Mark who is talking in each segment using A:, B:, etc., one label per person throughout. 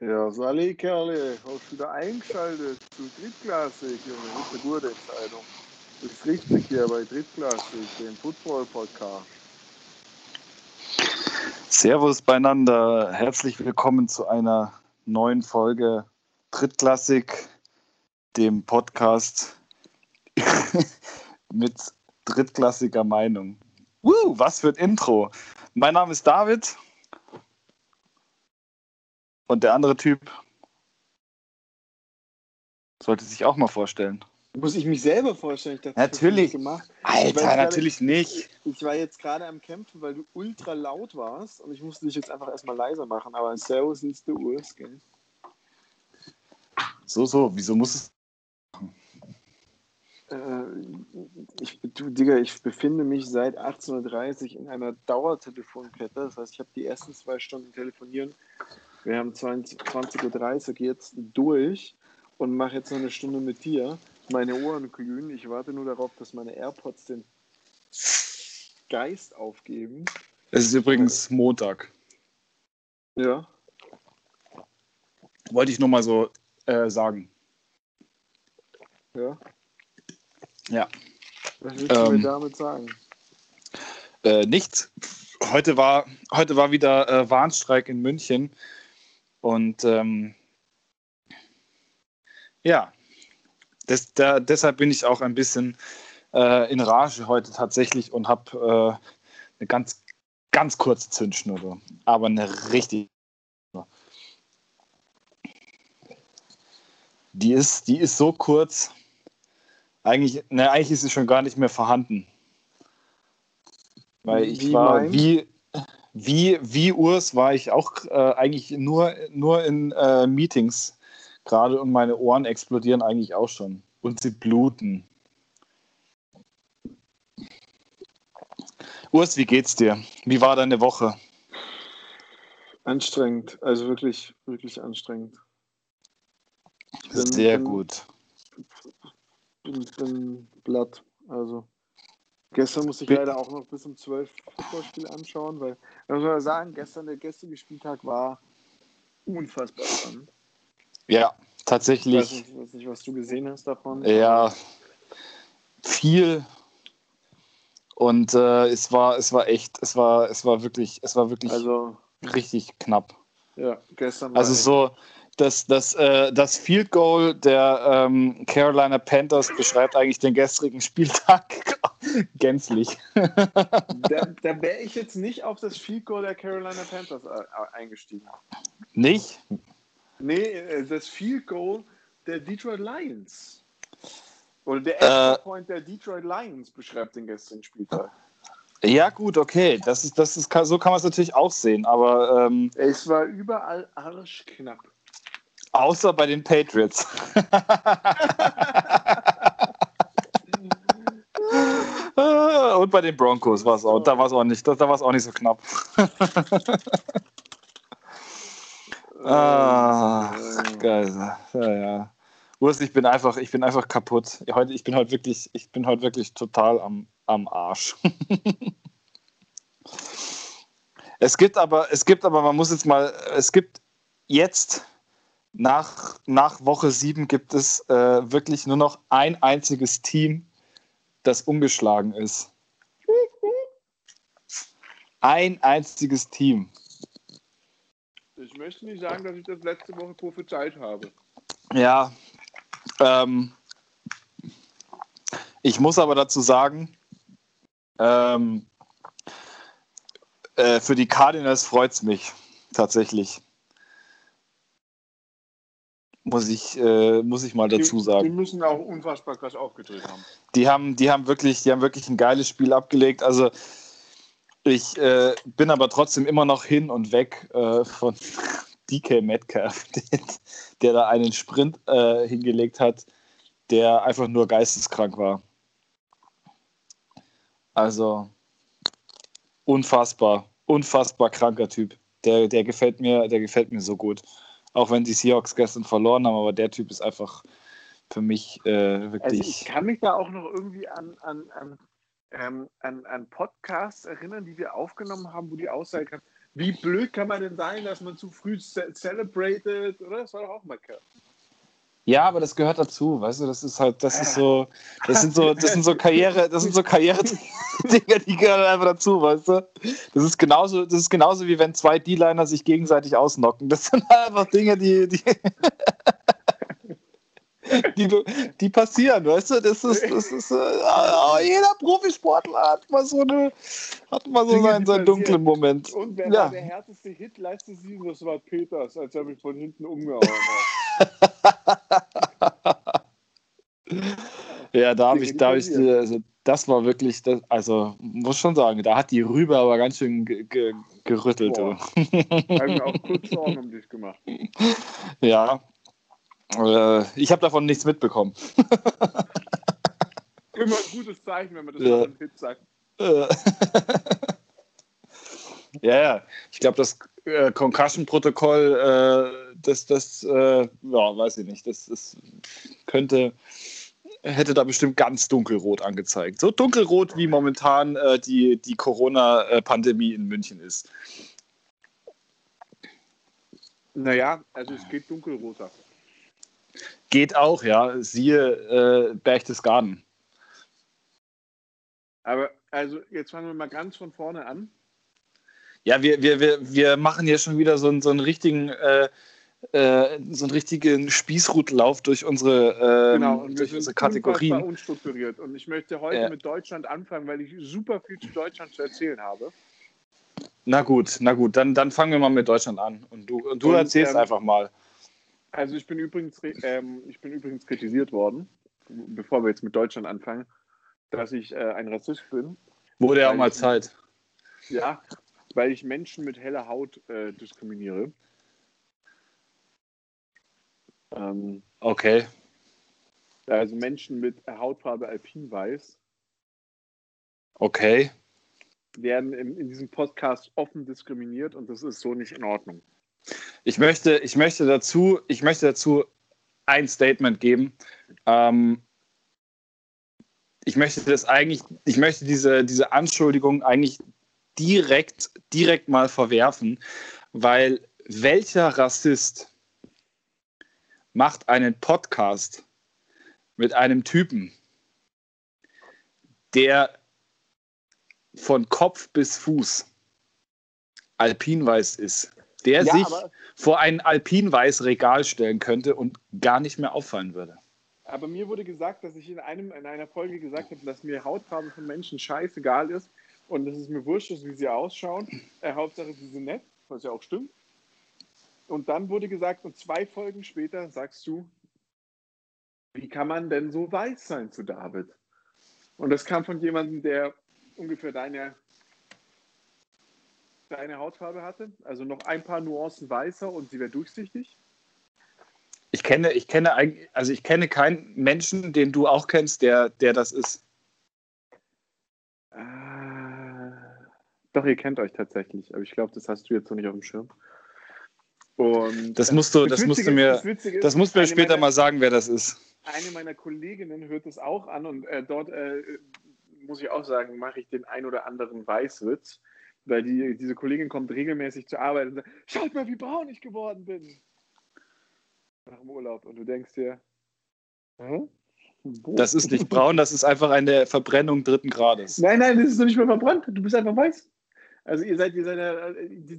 A: Ja, Sali Kerle, hast wieder eingeschaltet zu Drittklassig, Junge, das ist eine gute Entscheidung. Das ist richtig hier bei Drittklassig, dem Football-Podcast.
B: Servus beieinander, herzlich willkommen zu einer neuen Folge Drittklassig, dem Podcast mit drittklassiger Meinung. Woo, was für ein Intro. Mein Name ist David und der andere Typ sollte sich auch mal vorstellen.
A: Muss ich mich selber vorstellen? Ich dachte,
B: Natürlich.
A: Ich gemacht.
B: Alter,
A: grade-
B: natürlich nicht.
A: Ich war jetzt gerade am Kämpfen, weil du ultra laut warst und ich musste dich jetzt einfach erstmal leiser machen, aber Servus ist der Urs, gell?
B: So, so, wieso muss es.
A: Äh, ich, du, Digga, ich befinde mich seit 18.30 Uhr in einer Dauertelefonkette. Das heißt, ich habe die ersten zwei Stunden telefonieren. Wir haben 20 20.30 Uhr jetzt durch und mache jetzt noch eine Stunde mit dir. Meine Ohren glühen. Ich warte nur darauf, dass meine AirPods den Geist aufgeben.
B: Es ist übrigens Montag.
A: Ja.
B: Wollte ich nur mal so äh, sagen.
A: Ja.
B: Ja.
A: Was willst du
B: Ähm.
A: mir damit sagen?
B: Äh, nichts. Heute war, heute war wieder äh, Warnstreik in München. Und ähm, ja, das, da, deshalb bin ich auch ein bisschen äh, in Rage heute tatsächlich und habe äh, eine ganz, ganz kurze Zündschnur. Aber eine richtig. Die ist, die ist so kurz. Eigentlich, ne, eigentlich ist sie schon gar nicht mehr vorhanden. Weil ich
A: Wie
B: war
A: mein?
B: wie, wie, wie Urs war ich auch äh, eigentlich nur, nur in äh, Meetings gerade und meine Ohren explodieren eigentlich auch schon. Und sie bluten. Urs, wie geht's dir? Wie war deine Woche?
A: Anstrengend. Also wirklich, wirklich anstrengend. Bin-
B: Sehr
A: bin-
B: gut.
A: bin, bin platt. Also gestern musste ich leider auch noch bis um 12 Footballspiel anschauen, weil, da muss man sagen, gestern der gestrige Spieltag war unfassbar spannend.
B: Ja,
A: Ich weiß
B: tatsächlich.
A: nicht, weiß nicht, was du gesehen hast davon.
B: Ja, viel. Und äh, es war, es war echt, es war, es war wirklich, es war wirklich
A: Also,
B: richtig knapp.
A: ja, gestern war
B: Also so, das, das, äh, das Field Goal der ähm, Carolina Panthers beschreibt eigentlich den gestrigen Spieltag gänzlich.
A: Da, da wäre ich jetzt nicht auf das Field Goal der Carolina Panthers äh, eingestiegen.
B: Nicht?
A: Nee, äh, das Field Goal der Detroit Lions. Oder der
B: Äh.
A: Extra Point der Detroit Lions beschreibt den gestrigen Spieltag.
B: Ja, gut, okay. Das ist, das ist, so kann man es natürlich auch sehen, aber ähm,
A: Es war überall arschknapp.
B: außer bei den Patriots. Und bei den Broncos war es auch, da war es auch nicht, da, da war es auch nicht so knapp. Ah, geil. Ja, ja. Urs, ich bin einfach, ich bin einfach kaputt. Heute, ich bin heute wirklich, ich bin heute wirklich total am, am Arsch. es gibt aber, es gibt aber, man muss jetzt mal, es gibt jetzt nach, nach Woche 7 gibt es äh, wirklich nur noch ein einziges Team, das ungeschlagen ist. Ein einziges Team.
A: Ich möchte nicht sagen, dass ich das letzte Woche prophezeit habe.
B: Ja, ähm, ich muss aber dazu sagen, ähm, äh, für die Cardinals freut es mich tatsächlich. Muss ich, äh, muss ich mal dazu
A: Die, die
B: sagen.
A: müssen auch unfassbar krass aufgedreht haben.
B: Die haben, die haben wirklich, die haben wirklich ein geiles Spiel abgelegt. Also ich äh, bin aber trotzdem immer noch hin und weg äh, von DK Metcalf, der, der da einen Sprint äh, hingelegt hat, der einfach nur geisteskrank war. Also unfassbar, unfassbar kranker Typ. Der, der gefällt mir, der gefällt mir so gut. Auch wenn die Seahawks gestern verloren haben, aber der Typ ist einfach für mich äh,
A: Also
B: wirklich.
A: ich kann mich da auch noch irgendwie an, an, an, ähm, an, an Podcasts erinnern, die wir aufgenommen haben, wo die Aussage kam, Wie blöd kann man denn sein, dass man zu früh ce celebrated, oder? Das war doch auch mal.
B: Ja, aber das gehört dazu, weißt du, das ist halt, das ist so, das sind so, das sind so Karriere, das sind so Karriere-Dinger, die gehören einfach dazu, weißt du? Das ist genauso, das ist genauso wie wenn zwei D-Liner sich gegenseitig ausnocken. Das sind einfach Dinge, die, die, die, die passieren, weißt du? Das ist, das ist äh, jeder Profisportler hat mal so eine, hat mal so seinen, seinen dunklen Moment.
A: Und wer ja. war der härteste Hit letzte Season? Das war Peters, als er mich von hinten umgehauen hat.
B: ja, da habe ich, da hab ich, also das war wirklich, das, also muss schon sagen, da hat die Rübe aber ganz schön ge ge gerüttelt.
A: Boah. Haben auch kurz Sorgen um dich gemacht.
B: Ja, äh, ich habe davon nichts mitbekommen.
A: Immer ein gutes Zeichen, wenn man das ja. Hit sagt.
B: Äh. ja, ja. Ich glaube, das äh, Concussion-Protokoll, äh, das, das äh, ja, weiß ich nicht, das, das könnte, hätte da bestimmt ganz dunkelrot angezeigt. So dunkelrot, wie momentan äh, die, die Corona-Pandemie in München ist.
A: Naja, also es geht dunkelroter.
B: Geht auch, ja. Siehe äh, Berchtesgaden.
A: Aber also jetzt fangen wir mal ganz von vorne an.
B: Ja, wir, wir, wir, wir machen hier schon wieder so einen, so einen richtigen äh, äh, so einen richtigen Spießrutlauf durch unsere,
A: äh, genau, und
B: durch unsere Kategorien.
A: unstrukturiert. Und ich möchte heute ja. mit Deutschland anfangen, weil ich super viel zu Deutschland zu erzählen habe.
B: Na gut, na gut, dann, dann fangen wir mal mit Deutschland an. Und du, und du und, erzählst ähm, einfach mal.
A: Also ich bin übrigens, ähm, ich bin übrigens kritisiert worden, bevor wir jetzt mit Deutschland anfangen, dass ich äh, ein Rassist bin.
B: Wurde ja auch mal Zeit.
A: Ja, weil ich Menschen mit heller Haut äh, diskriminiere.
B: Ähm, okay.
A: Also Menschen mit Hautfarbe alpinweiß.
B: Okay.
A: Werden in, in diesem Podcast offen diskriminiert und das ist so nicht in Ordnung.
B: Ich möchte, ich möchte, dazu, ich möchte dazu ein Statement geben. Ähm, ich möchte das eigentlich, ich möchte diese, diese Anschuldigung eigentlich direkt, direkt mal verwerfen, weil welcher Rassist macht einen Podcast mit einem Typen, der von Kopf bis Fuß alpinweiß ist? der ja, sich vor ein alpinweiß Regal stellen könnte und gar nicht mehr auffallen würde.
A: Aber mir wurde gesagt, dass ich in, einem, in einer Folge gesagt habe, dass mir Hautfarbe von Menschen scheißegal ist und es mir wurscht ist, wie sie ausschauen. Äh, Hauptsache, sie sind nett, was ja auch stimmt. Und dann wurde gesagt, und zwei Folgen später sagst du, wie kann man denn so weiß sein zu David? Und das kam von jemandem, der ungefähr deine deine Hautfarbe hatte? Also noch ein paar Nuancen weißer und sie wäre durchsichtig?
B: Ich kenne, ich kenne also ich kenne keinen Menschen, den du auch kennst, der, der das ist.
A: Doch, ihr kennt euch tatsächlich, aber ich glaube, das hast du jetzt noch nicht auf dem Schirm.
B: Und das musst du, das, das musst du mir, das, ist, das musst du mir später meiner, mal sagen, wer das ist.
A: Eine meiner Kolleginnen hört es auch an und äh, dort äh, muss ich auch sagen, mache ich den ein oder anderen Weißwitz weil die, diese Kollegin kommt regelmäßig zur Arbeit und sagt, schaut mal, wie braun ich geworden bin. Nach dem Urlaub. Und du denkst dir,
B: Hä? Das ist nicht braun, das ist einfach eine Verbrennung dritten Grades.
A: Nein, nein, das ist doch nicht mehr verbrannt. Du bist einfach weiß. Also ihr seid, ihr seid,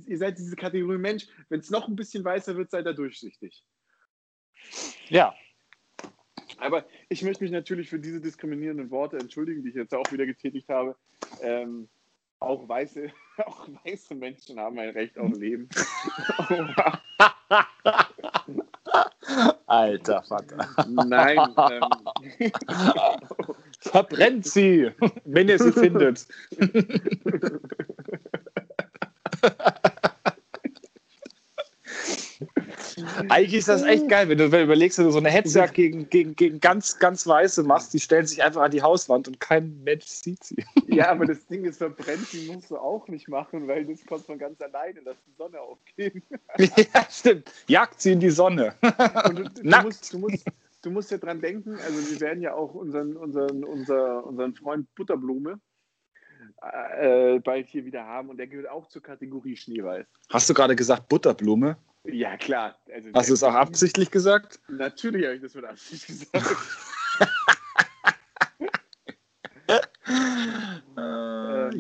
A: ihr seid diese Kategorie Mensch. Wenn es noch ein bisschen weißer wird, seid ihr durchsichtig.
B: Ja.
A: Aber ich möchte mich natürlich für diese diskriminierenden Worte entschuldigen, die ich jetzt auch wieder getätigt habe. Ähm, auch weiße, auch weiße Menschen haben ein Recht auf Leben.
B: Alter Vater.
A: Nein. Ähm,
B: Verbrennt sie, wenn ihr sie findet. Eigentlich ist das echt geil, wenn du, wenn du überlegst, wenn du so eine Hetzjagd gegen, gegen, gegen ganz, ganz Weiße machst, die stellen sich einfach an die Hauswand und kein Mensch sieht sie.
A: Ja, aber das Ding ist verbrennt, die musst du auch nicht machen, weil das kommt von ganz alleine, dass die Sonne aufgeht.
B: Ja, stimmt. Jagt sie in die Sonne.
A: Und du, du, Nackt. Musst, du, musst, du musst ja dran denken, also wir werden ja auch unseren, unseren, unser, unseren Freund Butterblume äh, bald hier wieder haben und der gehört auch zur Kategorie Schneeweiß.
B: Hast du gerade gesagt Butterblume?
A: Ja, klar.
B: Also Hast du es auch absichtlich gesagt?
A: Natürlich habe ich das mit Absicht gesagt.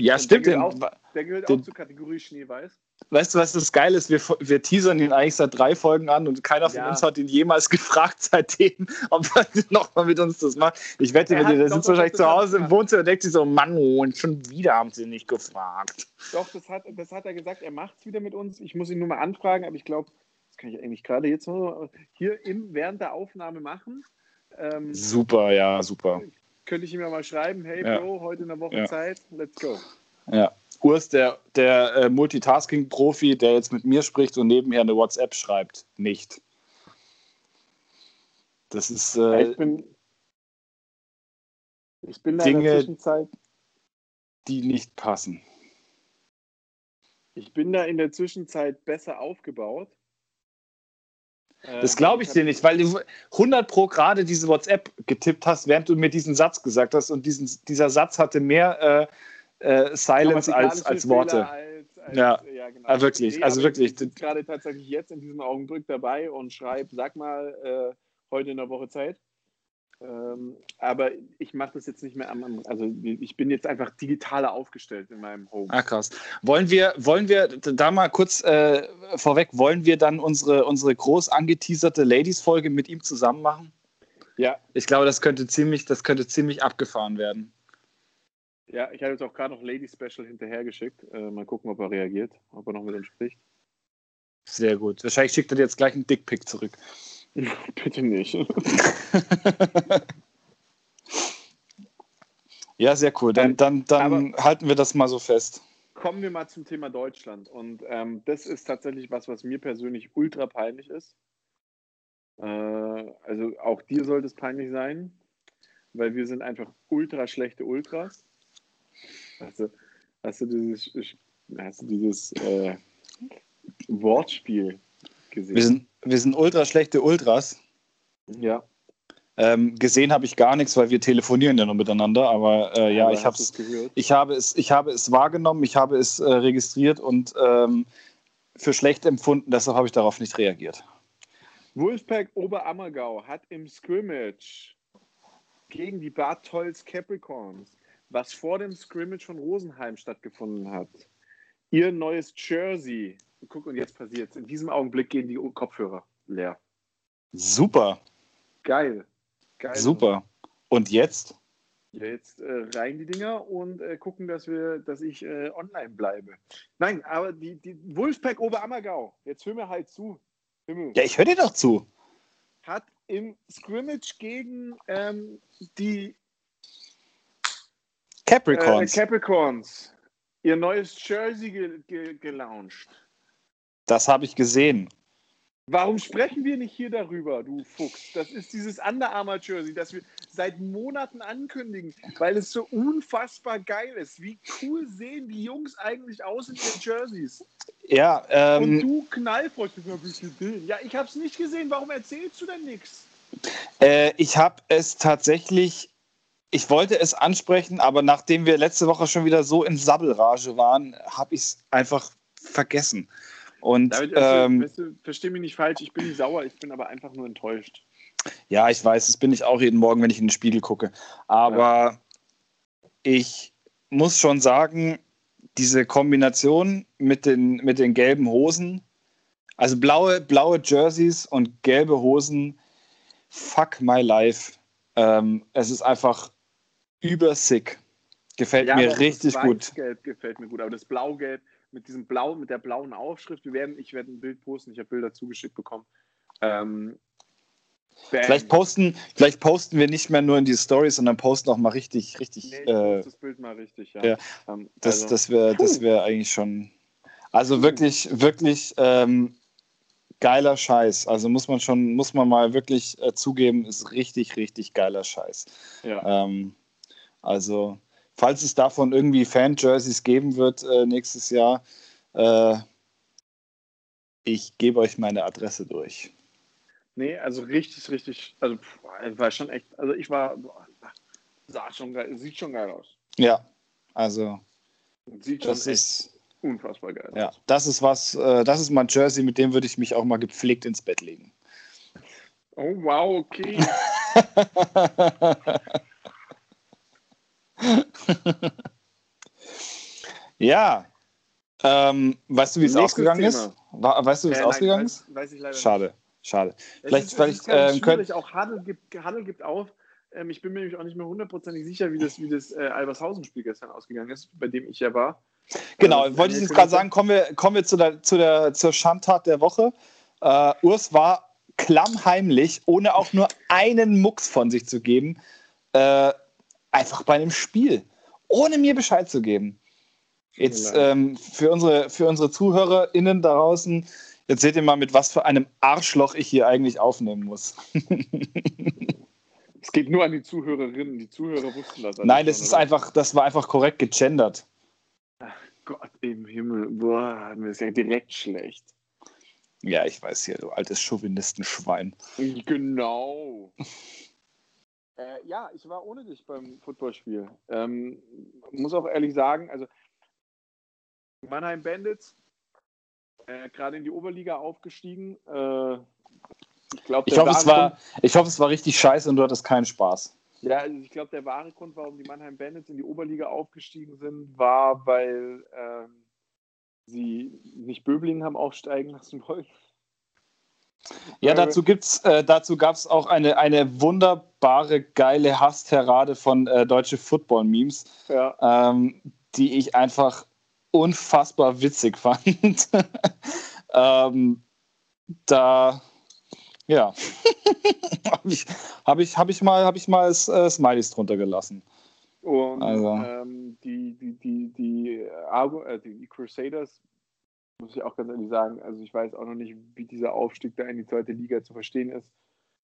B: äh, ja, stimmt.
A: Der gehört, auch, der gehört den, auch zur Kategorie Schneeweiß.
B: Weißt du, was das geil ist? Wir, wir teasern ihn eigentlich seit drei Folgen an und keiner von ja. uns hat ihn jemals gefragt seitdem, ob er nochmal mit uns das macht. Ich wette, der, der sitzt wahrscheinlich zu Hause im Wohnzimmer und denkt sich so, Mann, oh, und schon wieder haben sie nicht gefragt.
A: Doch, das hat, das hat er gesagt, er macht es wieder mit uns. Ich muss ihn nur mal anfragen, aber ich glaube, das kann ich eigentlich gerade jetzt hier im, während der Aufnahme machen.
B: Ähm, super, ja, super.
A: Könnte ich ihm ja mal schreiben, hey ja. Bro, heute in der Woche ja. Zeit, let's go.
B: Ja. Urs, der, der äh, Multitasking-Profi, der jetzt mit mir spricht und nebenher eine WhatsApp schreibt, nicht. Das ist. Äh,
A: ich bin, ich bin da Dinge, in der Zwischenzeit.
B: Die nicht passen.
A: Ich bin da in der Zwischenzeit besser aufgebaut.
B: Das glaube ich dir nicht, weil du 100 Pro gerade diese WhatsApp getippt hast, während du mir diesen Satz gesagt hast und diesen, dieser Satz hatte mehr äh, äh, Silence als, als Worte. Als, als, ja, ja genau. ah, wirklich, nee, also wirklich. Ich
A: bin gerade tatsächlich jetzt in diesem Augenblick dabei und schreibe, sag mal, äh, heute in der Woche Zeit. Ähm, aber ich mache das jetzt nicht mehr am, also ich bin jetzt einfach digitaler aufgestellt in meinem Home.
B: Ah, krass. Wollen wir, wollen wir da mal kurz äh, vorweg, wollen wir dann unsere, unsere groß angeteaserte Ladies-Folge mit ihm zusammen machen?
A: Ja.
B: Ich glaube, das könnte ziemlich, das könnte ziemlich abgefahren werden.
A: Ja, ich habe jetzt auch gerade noch Ladies Special hinterhergeschickt. Äh, mal gucken, ob er reagiert, ob er noch mit uns spricht.
B: Sehr gut. Wahrscheinlich schickt er dir jetzt gleich einen Dickpick zurück.
A: Bitte nicht.
B: ja, sehr cool. Dann, dann, dann halten wir das mal so fest.
A: Kommen wir mal zum Thema Deutschland. Und ähm, das ist tatsächlich was, was mir persönlich ultra peinlich ist. Äh, also auch dir sollte es peinlich sein, weil wir sind einfach ultra schlechte Ultras. Also, hast du dieses, hast du dieses äh, Wortspiel gesehen?
B: Wir sind, wir sind ultra schlechte Ultras.
A: Ja.
B: Ähm, gesehen habe ich gar nichts, weil wir telefonieren ja nur miteinander. Aber äh, ja, ich, hab's, ich, habe es, ich habe es wahrgenommen, ich habe es äh, registriert und ähm, für schlecht empfunden. Deshalb habe ich darauf nicht reagiert.
A: Wolfpack Oberammergau hat im Scrimmage gegen die Bad Tolls Capricorns, was vor dem Scrimmage von Rosenheim stattgefunden hat, ihr neues Jersey guck, und jetzt passiert es. In diesem Augenblick gehen die Kopfhörer leer.
B: Super.
A: Geil. Geil.
B: Super. Und jetzt?
A: Ja, jetzt äh, rein die Dinger und äh, gucken, dass wir, dass ich äh, online bleibe. Nein, aber die, die Wolfpack Oberammergau, jetzt hör mir halt zu.
B: Himmel. Ja, ich höre dir doch zu.
A: Hat im Scrimmage gegen ähm, die
B: Capricorns.
A: Äh, Capricorns ihr neues Jersey ge ge gelauncht.
B: Das habe ich gesehen.
A: Warum sprechen wir nicht hier darüber, du Fuchs? Das ist dieses Under Armour Jersey, das wir seit Monaten ankündigen, weil es so unfassbar geil ist. Wie cool sehen die Jungs eigentlich aus in ihren Jerseys?
B: Ja, ähm,
A: Und du knallfrost, ja, ich habe es nicht gesehen. Warum erzählst du denn nichts?
B: Äh, ich habe es tatsächlich, ich wollte es ansprechen, aber nachdem wir letzte Woche schon wieder so in Sabbelrage waren, habe ich es einfach vergessen. Und, David,
A: ähm, weißt du, versteh mich nicht falsch, ich bin nicht sauer, ich bin aber einfach nur enttäuscht.
B: Ja, ich weiß, das bin ich auch jeden Morgen, wenn ich in den Spiegel gucke. Aber ja. ich muss schon sagen, diese Kombination mit den, mit den gelben Hosen, also blaue, blaue Jerseys und gelbe Hosen, fuck my life. Ähm, es ist einfach übersick. Gefällt ja, mir richtig
A: das
B: gut.
A: Gelb gefällt mir gut, aber das Blau-Gelb mit diesem Blau, mit der blauen Aufschrift. Wir werden, ich werde ein Bild posten, ich habe Bilder zugeschickt bekommen. Ähm,
B: vielleicht posten, vielleicht posten wir nicht mehr nur in die Stories, sondern posten auch mal richtig, richtig. Nee,
A: äh, das Bild mal richtig, ja.
B: ja ähm, das, also, das wäre das wär eigentlich schon. Also wirklich, wirklich ähm, geiler Scheiß. Also muss man schon, muss man mal wirklich äh, zugeben, ist richtig, richtig geiler Scheiß. Ja. Ähm, also falls es davon irgendwie Fan-Jerseys geben wird äh, nächstes Jahr, äh, ich gebe euch meine Adresse durch.
A: Nee, also richtig, richtig, also war schon echt, also ich war, sah schon geil, sieht schon geil aus.
B: Ja, also
A: Sieht
B: das ist
A: unfassbar geil.
B: Ja, das ist was, äh, das ist mein Jersey, mit dem würde ich mich auch mal gepflegt ins Bett legen.
A: Oh wow, okay.
B: ja. Ähm, weißt du, wie es ausgegangen Thema. ist? Weißt du, wie es äh, ausgegangen ist?
A: Weiß ich leider
B: Schade,
A: nicht.
B: schade.
A: Es vielleicht, ist, vielleicht ähm, könnt... auch Handel gibt, Handel gibt auf. Ähm, ich bin mir nämlich auch nicht mehr hundertprozentig sicher, wie das, wie das äh, Albershausen-Spiel gestern ausgegangen ist, bei dem ich ja war.
B: Genau, also, wollte ich jetzt gerade sagen, kommen wir, kommen wir zu der, zu der, zur Schandtat der Woche. Uh, Urs war klammheimlich, ohne auch nur einen Mucks von sich zu geben, äh, einfach bei einem Spiel, ohne mir Bescheid zu geben. Jetzt ähm, für, unsere, für unsere ZuhörerInnen da draußen, jetzt seht ihr mal, mit was für einem Arschloch ich hier eigentlich aufnehmen muss.
A: es geht nur an die Zuhörerinnen, die Zuhörer wussten das.
B: Nein, das, ist einfach, das war einfach korrekt gegendert.
A: Ach Gott im Himmel, boah, mir ist ja direkt schlecht.
B: Ja, ich weiß hier, du altes Chauvinistenschwein.
A: Genau. äh, ja, ich war ohne dich beim Footballspiel. Ähm, muss auch ehrlich sagen, also Mannheim Bandits, äh, gerade in die Oberliga aufgestiegen. Äh,
B: ich, glaub, ich, hoffe, es war, ich hoffe, es war richtig scheiße und du hattest keinen Spaß.
A: Ja, also ich glaube, der wahre Grund, warum die Mannheim Bandits in die Oberliga aufgestiegen sind, war, weil ähm, sie nicht Böblingen haben aufsteigen lassen wollen.
B: Ja, dazu äh, dazu gab es auch eine, eine wunderbare, geile Hassterrade von äh, deutsche Football-Memes, ja. ähm, die ich einfach unfassbar witzig fand. ähm, da, ja, habe ich, hab ich, hab ich mal, hab ich mal äh, Smileys drunter gelassen.
A: Und also. ähm, die, die, die, die, äh, die Crusaders, muss ich auch ganz ehrlich sagen, also ich weiß auch noch nicht, wie dieser Aufstieg da in die zweite Liga zu verstehen ist.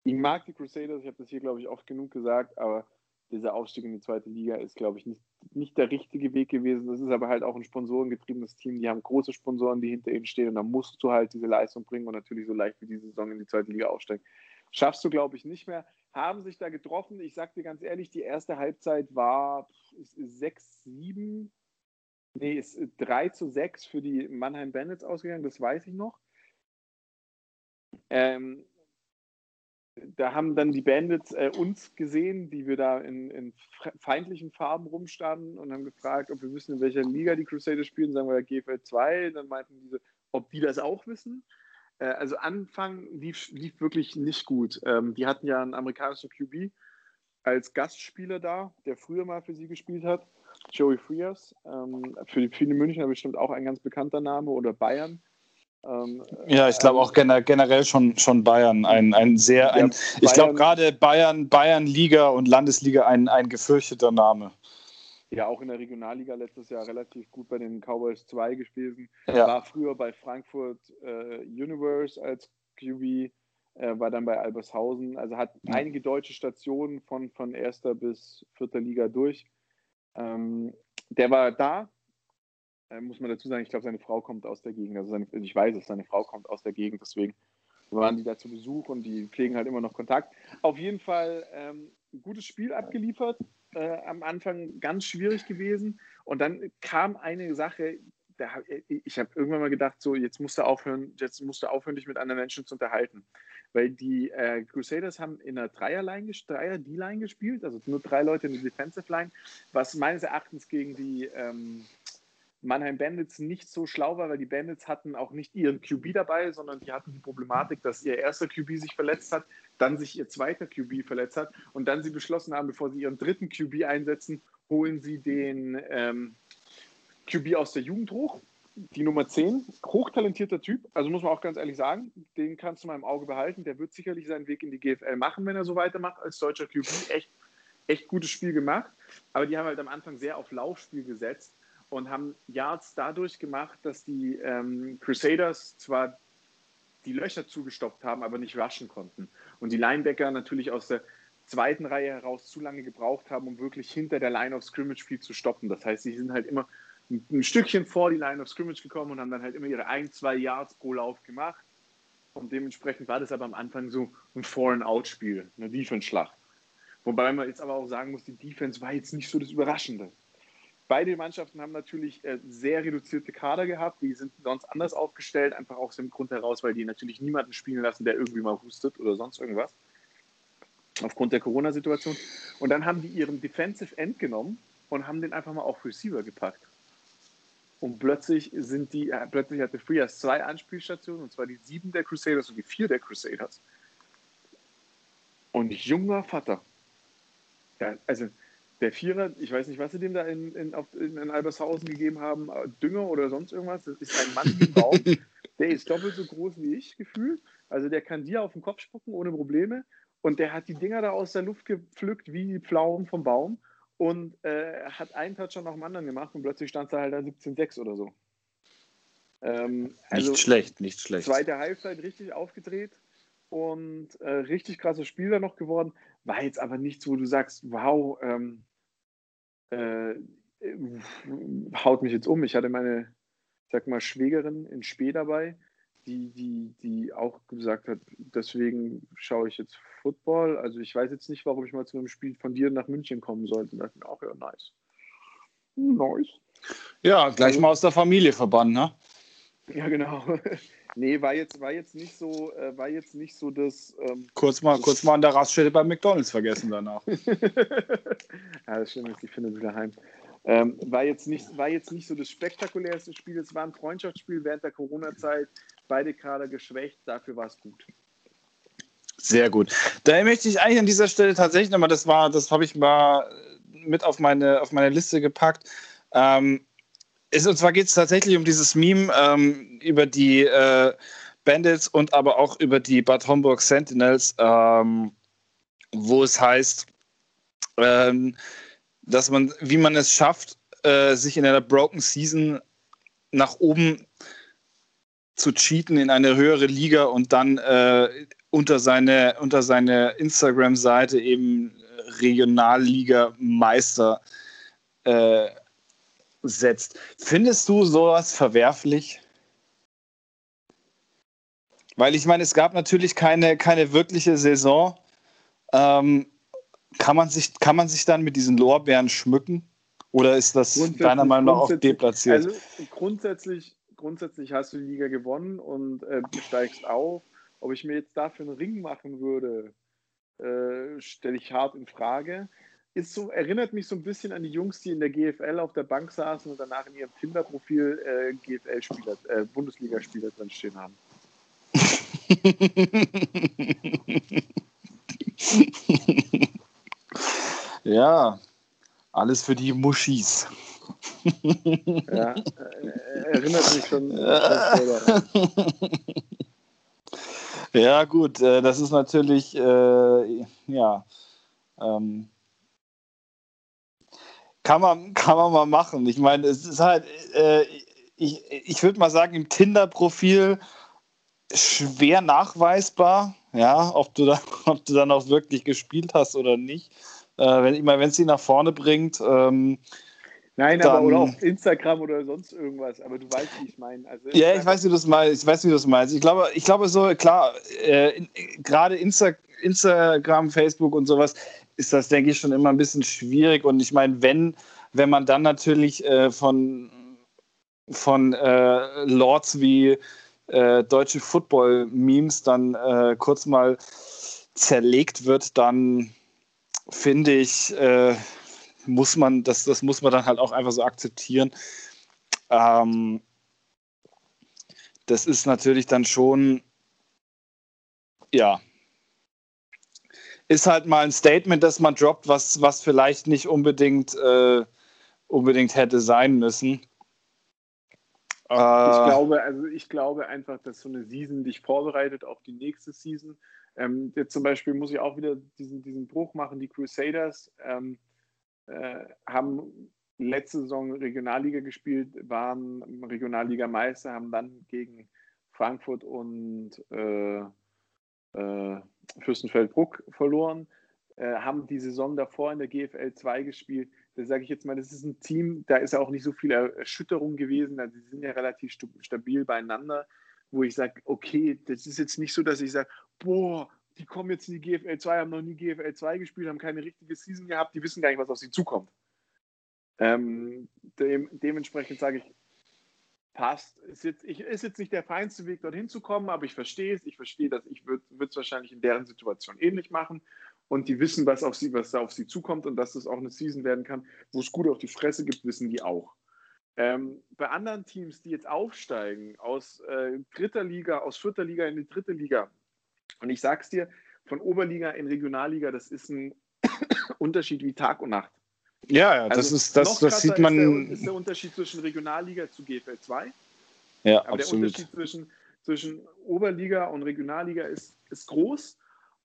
A: Ich mag die Crusaders, ich habe das hier, glaube ich, oft genug gesagt, aber dieser Aufstieg in die zweite Liga ist, glaube ich, nicht, nicht der richtige Weg gewesen. Das ist aber halt auch ein sponsorengetriebenes Team. Die haben große Sponsoren, die hinter ihnen stehen und da musst du halt diese Leistung bringen und natürlich so leicht wie diese Saison in die zweite Liga aufsteigen. Schaffst du, glaube ich, nicht mehr. Haben sich da getroffen. Ich sage dir ganz ehrlich, die erste Halbzeit war 6, 7, nee, ist 3 zu 6 für die Mannheim Bandits ausgegangen, das weiß ich noch. Ähm, da haben dann die Bandits äh, uns gesehen, die wir da in, in, feindlichen Farben rumstanden und haben gefragt, ob wir wissen, in welcher Liga die Crusaders spielen. Sagen wir GFL 2. Dann meinten diese, ob die das auch wissen. Äh, also Anfang lief, lief, wirklich nicht gut. Ähm, die hatten ja einen amerikanischen QB als Gastspieler da, der früher mal für sie gespielt hat. Joey Frias. Ähm, für viele Münchner bestimmt auch ein ganz bekannter Name oder Bayern.
B: Ähm, ja, ich glaube ähm, auch generell schon, schon Bayern. Ein, ein sehr, ein, ja, ich glaube gerade Bayern, Bayern-Liga und Landesliga ein, ein gefürchteter Name.
A: Ja, auch in der Regionalliga letztes Jahr relativ gut bei den Cowboys 2 gewesen. Ja. War früher bei Frankfurt äh, Universe als QB, äh, war dann bei Albershausen. Also hat einige deutsche Stationen von, von erster bis vierter Liga durch. Ähm, der war da, äh, muss man dazu sagen, ich glaube, seine Frau kommt aus der Gegend. Also, seine, ich weiß es, seine Frau kommt aus der Gegend, deswegen waren die da zu Besuch und die pflegen halt immer noch Kontakt. Auf jeden Fall ähm, ein gutes Spiel abgeliefert. Äh, am Anfang ganz schwierig gewesen. Und dann kam eine Sache, da, ich habe irgendwann mal gedacht, so jetzt musst du aufhören, jetzt musst du aufhören, dich mit anderen Menschen zu unterhalten. Weil die äh, Crusaders haben in einer Dreier-D-Line gespielt, also nur drei Leute in der Defensive Line, was meines Erachtens gegen die ähm, Mannheim Bandits nicht so schlau war, weil die Bandits hatten auch nicht ihren QB dabei, sondern die hatten die Problematik, dass ihr erster QB sich verletzt hat, dann sich ihr zweiter QB verletzt hat und dann sie beschlossen haben, bevor sie ihren dritten QB einsetzen, holen sie den ähm, QB aus der Jugend hoch, die Nummer 10, hochtalentierter Typ, also muss man auch ganz ehrlich sagen, den kannst du mal im Auge behalten, der wird sicherlich seinen Weg in die GFL machen, wenn er so weitermacht als deutscher QB, echt, echt gutes Spiel gemacht, aber die haben halt am Anfang sehr auf Laufspiel gesetzt und haben Yards dadurch gemacht, dass die ähm, Crusaders zwar die Löcher zugestoppt haben, aber nicht rushen konnten. Und die Linebacker natürlich aus der zweiten Reihe heraus zu lange gebraucht haben, um wirklich hinter der Line of Scrimmage viel zu stoppen. Das heißt, sie sind halt immer ein, Stückchen vor die Line of Scrimmage gekommen und haben dann halt immer ihre ein, zwei Yards pro Lauf gemacht. Und dementsprechend war das aber am Anfang so ein Four-and-Out-Spiel, eine Defense-Schlacht. Wobei man jetzt aber auch sagen muss, die Defense war jetzt nicht so das Überraschende. Beide Mannschaften haben natürlich äh, sehr reduzierte Kader gehabt. Die sind sonst anders aufgestellt, einfach aus dem Grund heraus, weil die natürlich niemanden spielen lassen, der irgendwie mal hustet oder sonst irgendwas. Aufgrund der Corona-Situation. Und dann haben die ihren Defensive End genommen und haben den einfach mal auf Receiver gepackt. Und plötzlich sind die, äh, plötzlich hatte Frias zwei Anspielstationen, und zwar die sieben der Crusaders und die vier der Crusaders. Und junger Vater. Ja, also der Vierer, ich weiß nicht, was sie dem da in, in, auf, in, in Albershausen gegeben haben, äh, Dünger oder sonst irgendwas. Das ist ein Mann ein Baum. der ist doppelt so groß wie ich, gefühlt. Also der kann dir auf den Kopf spucken ohne Probleme. Und der hat die Dinger da aus der Luft gepflückt wie die Pflaumen vom Baum und äh, hat einen Touchdown nach dem anderen gemacht und plötzlich stand er halt da 17-6 oder so.
B: Ähm, also nicht schlecht, nicht schlecht.
A: Zweite Halbzeit richtig aufgedreht und äh, richtig krasses Spiel da noch geworden. War jetzt aber nichts, wo du sagst, wow, ähm, äh, haut mich jetzt um. Ich hatte meine, sag mal, Schwägerin in Spee dabei, die, die, die auch gesagt hat, deswegen schaue ich jetzt Football. Also ich weiß jetzt nicht, warum ich mal zu einem Spiel von dir nach München kommen sollte. Und dachte auch, ja, nice.
B: Nice. Ja, gleich also, mal aus der Familie verbannen, ne?
A: Ja, genau. nee, war jetzt, war jetzt nicht so, äh, war jetzt nicht so das. Ähm,
B: kurz, mal, kurz mal an der Raststätte bei McDonalds vergessen danach.
A: ja, das stimmt, ich finde wieder heim. Ähm, war, jetzt nicht, war jetzt nicht so das spektakulärste Spiel, es war ein Freundschaftsspiel während der Corona-Zeit, beide Kader geschwächt, dafür war es gut.
B: Sehr gut. Da möchte ich eigentlich an dieser Stelle tatsächlich nochmal, das war, das habe ich mal mit auf meine, auf meine Liste gepackt. Ähm, ist, und zwar geht es tatsächlich um dieses Meme ähm, über die äh, Bandits und aber auch über die Bad Homburg Sentinels, ähm, wo es heißt, ähm, dass man, wie man es schafft, äh, sich in einer Broken Season nach oben zu cheaten in eine höhere Liga und dann äh, unter seine, unter seine Instagram-Seite eben Regionalliga-Meister äh, setzt. Findest du sowas verwerflich? Weil ich meine, es gab natürlich keine, keine wirkliche Saison. Ähm, kann, man sich, kann man sich dann mit diesen Lorbeeren schmücken? Oder ist das deiner Meinung nach auch deplatziert? Also
A: grundsätzlich, grundsätzlich hast du die Liga gewonnen und äh, steigst auf. Ob ich mir jetzt dafür einen Ring machen würde, äh, stelle ich hart in Frage ist so, erinnert mich so ein bisschen an die Jungs, die in der GFL auf der Bank saßen und danach in ihrem Tinder-Profil äh, GFL-Spieler, äh, Bundesligaspieler drin stehen haben.
B: ja, alles für die Muschis.
A: ja, äh, erinnert mich schon.
B: ja, gut, äh, das ist natürlich, äh, ja, ähm, kann man, kann man mal machen. Ich meine, es ist halt, äh, ich, ich würde mal sagen, im Tinder-Profil schwer nachweisbar, ja, ob du, da, ob du dann auch wirklich gespielt hast oder nicht. Äh, wenn ich meine, wenn es sie nach vorne bringt. Ähm,
A: Nein, dann, aber oder auf Instagram oder sonst irgendwas, aber du weißt, wie ich meine. Also,
B: ja, ich weiß, wie du das meinst. Ich weiß, wie du das meinst. Ich glaube, ich glaube so, klar, äh, gerade Insta Instagram, Facebook und sowas ist das, denke ich, schon immer ein bisschen schwierig. Und ich meine, wenn, wenn man dann natürlich äh, von, von äh, Lords wie äh, deutsche Football-Memes dann äh, kurz mal zerlegt wird, dann finde ich, äh, muss man, das, das muss man dann halt auch einfach so akzeptieren. Ähm, das ist natürlich dann schon, ja, ist halt mal ein Statement, das man droppt, was, was vielleicht nicht unbedingt, äh, unbedingt hätte sein müssen.
A: Äh, ich glaube, also ich glaube einfach, dass so eine Season dich vorbereitet auf die nächste Season. Ähm, jetzt zum Beispiel muss ich auch wieder diesen, diesen Bruch machen. Die Crusaders ähm, äh, haben letzte Saison Regionalliga gespielt, waren Regionalliga-Meister, haben dann gegen Frankfurt und äh, äh, Fürstenfeldbruck verloren, äh, haben die Saison davor in der GFL 2 gespielt. Da sage ich jetzt mal, das ist ein Team, da ist auch nicht so viel Erschütterung gewesen. Also, sie sind ja relativ stabil beieinander, wo ich sage, okay, das ist jetzt nicht so, dass ich sage, boah, die kommen jetzt in die GFL 2, haben noch nie GFL 2 gespielt, haben keine richtige Season gehabt, die wissen gar nicht, was auf sie zukommt. Ähm, dem, dementsprechend sage ich, passt. Ist jetzt, ich, ist jetzt nicht der feinste Weg, dorthin zu kommen, aber ich verstehe es. Ich verstehe, dass ich würde es wahrscheinlich in deren Situation ähnlich machen. Und die wissen, was, auf sie, was da auf sie zukommt und dass das auch eine Season werden kann, wo es gut auf die Fresse gibt, wissen die auch. Ähm, bei anderen Teams, die jetzt aufsteigen aus äh, dritter Liga, aus vierter Liga in die dritte Liga, und ich sag's dir, von Oberliga in Regionalliga, das ist ein Unterschied wie Tag und Nacht.
B: Ja, ja, das also ist das, das sieht man.
A: Ist der, ist der Unterschied zwischen Regionalliga zu GFL 2.
B: Ja,
A: Aber absolut. der Unterschied zwischen, zwischen Oberliga und Regionalliga ist, ist groß.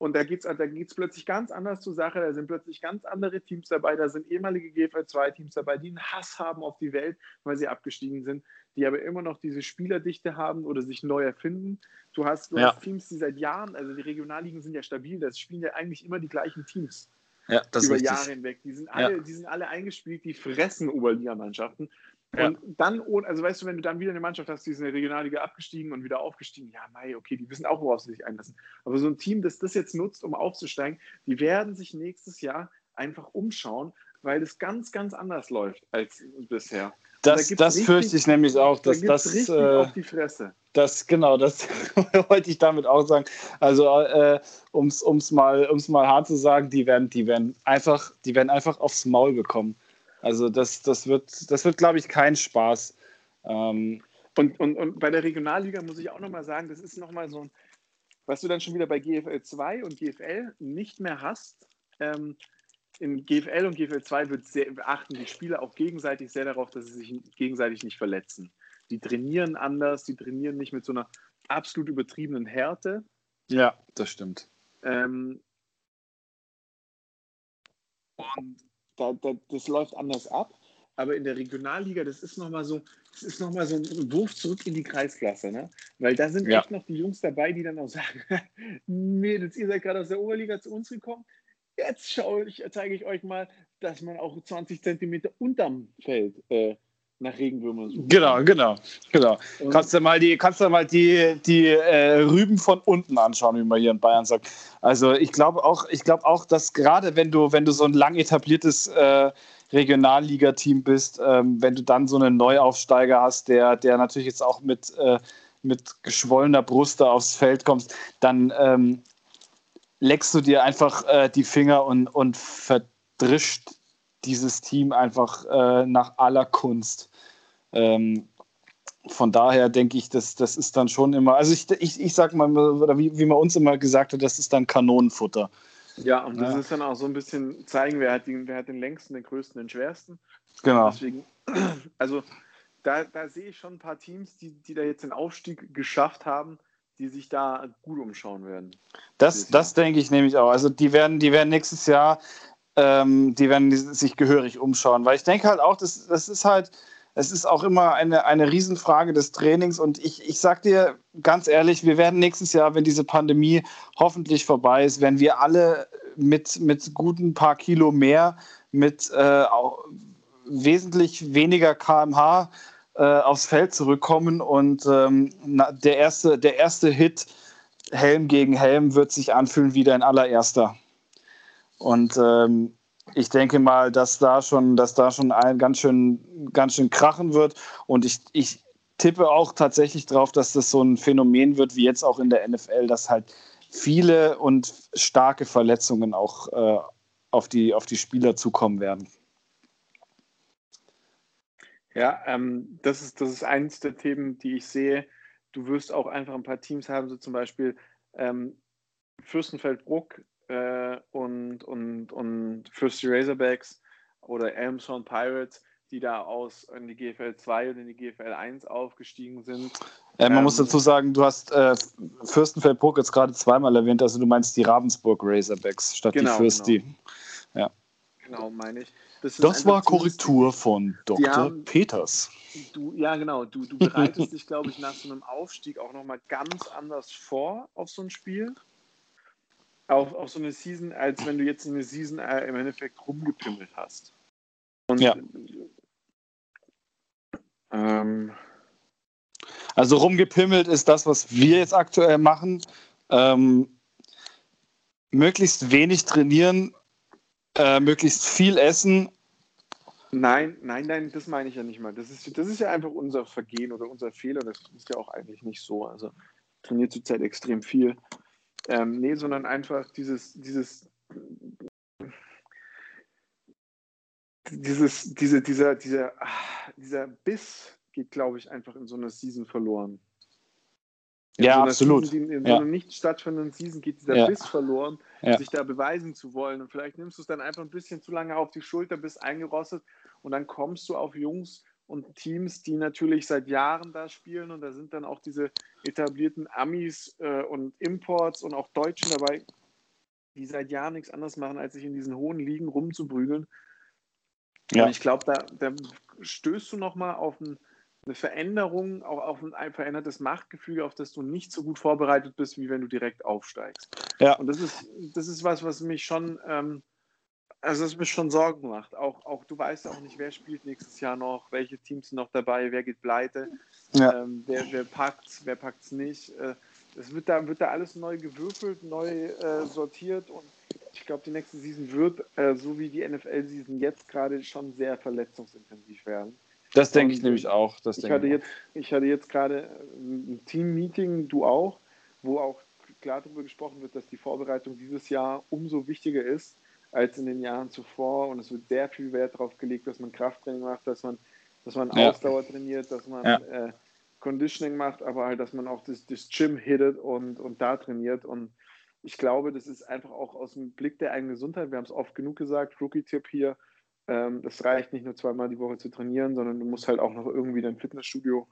A: Und da geht es da geht's plötzlich ganz anders zur Sache. Da sind plötzlich ganz andere Teams dabei. Da sind ehemalige GFL 2-Teams dabei, die einen Hass haben auf die Welt, weil sie abgestiegen sind, die aber immer noch diese Spielerdichte haben oder sich neu erfinden. Du hast, du ja. hast Teams, die seit Jahren, also die Regionalligen sind ja stabil, das spielen ja eigentlich immer die gleichen Teams.
B: Ja,
A: über Jahre hinweg. Die sind, alle, ja. die sind alle eingespielt, die fressen Oberligamannschaften. Ja. Und dann, also weißt du, wenn du dann wieder eine Mannschaft hast, die ist in der Regionalliga abgestiegen und wieder aufgestiegen, ja, mei, okay, die wissen auch, worauf sie sich einlassen. Aber so ein Team, das das jetzt nutzt, um aufzusteigen, die werden sich nächstes Jahr einfach umschauen, weil es ganz, ganz anders läuft als bisher.
B: Das, da das richtig, fürchte ich nämlich auch, dass da das.
A: Richtig äh, auf die Fresse.
B: Das, genau, das wollte ich damit auch sagen. Also, äh, um es mal, um's mal hart zu sagen, die werden, die, werden einfach, die werden einfach aufs Maul bekommen. Also, das, das wird, das wird glaube ich, kein Spaß. Ähm,
A: und, und, und bei der Regionalliga muss ich auch nochmal sagen, das ist nochmal so ein, was du dann schon wieder bei GFL 2 und GFL nicht mehr hast. Ähm, in GFL und GFL 2 wird sehr, achten die Spieler auch gegenseitig sehr darauf, dass sie sich gegenseitig nicht verletzen. Die trainieren anders, die trainieren nicht mit so einer absolut übertriebenen Härte.
B: Ja, das stimmt.
A: Ähm, und da, da, das läuft anders ab. Aber in der Regionalliga, das ist nochmal so, das ist noch mal so ein Wurf zurück in die Kreisklasse, ne? Weil da sind ja. echt noch die Jungs dabei, die dann auch sagen: Mädels, ihr seid gerade aus der Oberliga zu uns gekommen, Jetzt schaue ich, zeige ich euch mal, dass man auch 20 Zentimeter unterm Feld äh, nach Regenwürmern sucht.
B: Genau, genau, genau. Und kannst du mal die, kannst du mal die, die äh, Rüben von unten anschauen, wie man hier in Bayern sagt. Also ich glaube auch, ich glaube auch, dass gerade wenn du, wenn du so ein lang etabliertes äh, Regionalliga-Team bist, ähm, wenn du dann so einen Neuaufsteiger hast, der, der natürlich jetzt auch mit, äh, mit geschwollener Brust da aufs Feld kommt, dann ähm, leckst du dir einfach äh, die Finger und, und verdrischt dieses Team einfach äh, nach aller Kunst. Ähm, von daher denke ich, dass das ist dann schon immer, also ich, ich, ich sag mal, oder wie, wie man uns immer gesagt hat, das ist dann Kanonenfutter.
A: Ja, und das ja. ist dann auch so ein bisschen zeigen, wer hat, den, wer hat den längsten, den größten, den schwersten.
B: Genau.
A: Deswegen, also da, da sehe ich schon ein paar Teams, die, die da jetzt den Aufstieg geschafft haben, die sich da gut umschauen werden.
B: Das, das denke ich nämlich auch. Also die werden, die werden nächstes Jahr, ähm, die werden sich gehörig umschauen, weil ich denke halt auch, das, das ist halt, es ist auch immer eine, eine Riesenfrage des Trainings und ich, ich sag dir ganz ehrlich, wir werden nächstes Jahr, wenn diese Pandemie hoffentlich vorbei ist, werden wir alle mit, mit guten paar Kilo mehr, mit äh, wesentlich weniger kmh äh, aufs Feld zurückkommen und ähm, der, erste, der erste Hit Helm gegen Helm wird sich anfühlen wie dein allererster. Und ähm, ich denke mal, dass da schon, dass da schon ein ganz schön, ganz schön krachen wird. Und ich, ich tippe auch tatsächlich darauf, dass das so ein Phänomen wird, wie jetzt auch in der NFL, dass halt viele und starke Verletzungen auch äh, auf, die, auf die Spieler zukommen werden.
A: Ja, ähm, das, ist, das ist eines der Themen, die ich sehe. Du wirst auch einfach ein paar Teams haben, so zum Beispiel ähm, Fürstenfeldbruck äh, und, und, und Fürst Razorbacks oder Elmshorn Pirates, die da aus in die GFL 2 und in die GFL 1 aufgestiegen sind.
B: Äh, man ähm, muss dazu sagen, du hast äh, Fürstenfeldbruck jetzt gerade zweimal erwähnt, also du meinst die Ravensburg Razorbacks statt genau, die Fürsti. Genau. Ja.
A: Genau, meine ich.
B: Das, das war Korrektur von Dr. Haben, Peters.
A: Du, ja, genau. Du, du bereitest dich, glaube ich, nach so einem Aufstieg auch nochmal ganz anders vor auf so ein Spiel. Auf, auf so eine Season, als wenn du jetzt eine Season äh, im Endeffekt rumgepimmelt hast.
B: Und, ja. Ähm, also rumgepimmelt ist das, was wir jetzt aktuell machen. Ähm, möglichst wenig trainieren, äh, möglichst viel essen
A: Nein, nein, nein, das meine ich ja nicht mal. Das ist, das ist ja einfach unser Vergehen oder unser Fehler. Das ist ja auch eigentlich nicht so. Also trainiert zurzeit extrem viel. Ähm, nee, sondern einfach dieses, dieses, dieses, diese, dieser, dieser, dieser Biss geht, glaube ich, einfach in so einer Season verloren.
B: In ja, so absolut.
A: Season, in ja. so einer nicht stattfindenden Season geht dieser ja. Biss verloren, ja. sich da beweisen zu wollen. Und vielleicht nimmst du es dann einfach ein bisschen zu lange auf die Schulter, bist eingerostet und dann kommst du auf Jungs und Teams, die natürlich seit Jahren da spielen. Und da sind dann auch diese etablierten Amis äh, und Imports und auch Deutschen dabei, die seit Jahren nichts anderes machen, als sich in diesen hohen Ligen rumzuprügeln. Ja. Und ich glaube, da, da stößt du nochmal auf ein eine Veränderung, auch auf ein verändertes Machtgefüge, auf das du nicht so gut vorbereitet bist, wie wenn du direkt aufsteigst. Ja. Und das ist, das ist was, was mich schon, ähm, also das mich schon Sorgen macht. Auch, auch du weißt auch nicht, wer spielt nächstes Jahr noch, welche Teams sind noch dabei, wer geht pleite, ja. ähm, wer, wer packt wer packt es nicht. Äh, es wird da, wird da alles neu gewürfelt, neu äh, sortiert und ich glaube, die nächste Season wird, äh, so wie die NFL-Season jetzt gerade, schon sehr verletzungsintensiv werden.
B: Das denke ich nämlich auch.
A: Das ich, hatte jetzt, ich hatte jetzt gerade ein Team-Meeting, du auch, wo auch klar darüber gesprochen wird, dass die Vorbereitung dieses Jahr umso wichtiger ist als in den Jahren zuvor. Und es wird sehr viel Wert darauf gelegt, dass man Krafttraining macht, dass man, dass man ja. Ausdauer trainiert, dass man ja. äh, Conditioning macht, aber halt, dass man auch das, das Gym hittet und, und da trainiert. Und ich glaube, das ist einfach auch aus dem Blick der eigenen Gesundheit. Wir haben es oft genug gesagt, Rookie-Tipp hier ähm, das reicht nicht nur zweimal die Woche zu trainieren, sondern du musst halt auch noch irgendwie dein Fitnessstudio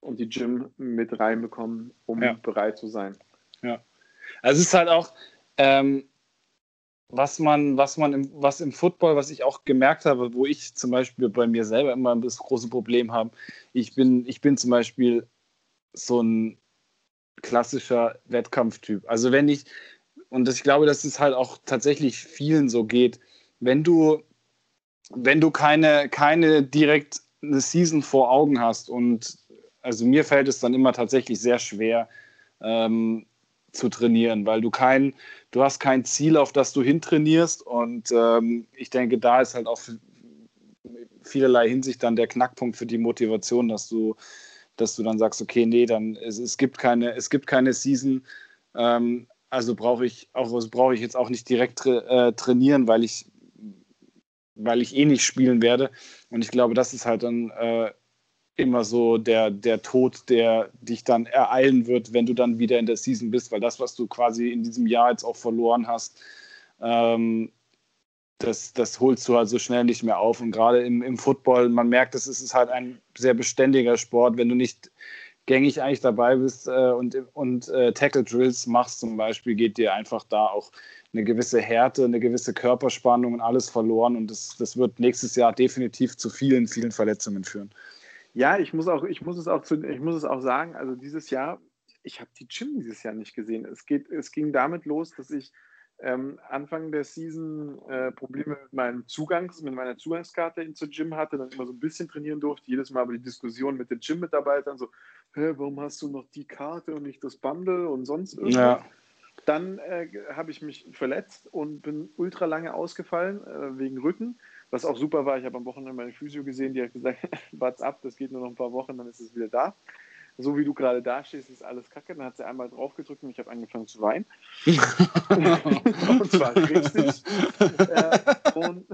A: und die Gym mit reinbekommen, um ja. bereit zu sein.
B: Ja. Also es ist halt auch, ähm, was man, was man im, was im Football, was ich auch gemerkt habe, wo ich zum Beispiel bei mir selber immer das große Problem habe, ich bin, ich bin zum Beispiel so ein klassischer Wettkampftyp. Also wenn ich, und das, ich glaube, dass es halt auch tatsächlich vielen so geht, wenn du wenn du keine, keine direkt eine Season vor Augen hast und also mir fällt es dann immer tatsächlich sehr schwer ähm, zu trainieren, weil du kein, du hast kein Ziel, auf das du hintrainierst und ähm, ich denke, da ist halt auch vielerlei Hinsicht dann der Knackpunkt für die Motivation, dass du, dass du dann sagst, okay, nee, dann es, es gibt keine, es gibt keine Season, ähm, also brauche ich auch, also brauche ich jetzt auch nicht direkt tra äh, trainieren, weil ich weil ich eh nicht spielen werde. Und ich glaube, das ist halt dann äh, immer so der, der Tod, der dich dann ereilen wird, wenn du dann wieder in der Season bist, weil das, was du quasi in diesem Jahr jetzt auch verloren hast, ähm, das, das holst du halt so schnell nicht mehr auf. Und gerade im, im Football, man merkt, es ist halt ein sehr beständiger Sport. Wenn du nicht gängig eigentlich dabei bist äh, und, und äh, Tackle Drills machst zum Beispiel, geht dir einfach da auch eine gewisse Härte, eine gewisse Körperspannung und alles verloren. Und das, das wird nächstes Jahr definitiv zu vielen, vielen Verletzungen führen.
A: Ja, ich muss auch, ich muss es auch zu, ich muss es auch sagen, also dieses Jahr, ich habe die Gym dieses Jahr nicht gesehen. Es, geht, es ging damit los, dass ich ähm, Anfang der Season äh, Probleme mit meinem Zugangs, mit meiner Zugangskarte in zur Gym hatte, dann immer so ein bisschen trainieren durfte, jedes Mal aber die Diskussion mit den Gym-Mitarbeitern so, warum hast du noch die Karte und nicht das Bundle und sonst irgendwas? Ja. Dann äh, habe ich mich verletzt und bin ultra lange ausgefallen äh, wegen Rücken, was auch super war. Ich habe am Wochenende meine Physio gesehen, die hat gesagt, what's ab, das geht nur noch ein paar Wochen, dann ist es wieder da so wie du gerade dastehst, ist alles kacke. Dann hat sie einmal draufgedrückt und ich habe angefangen zu weinen. und zwar richtig.
B: Äh, und,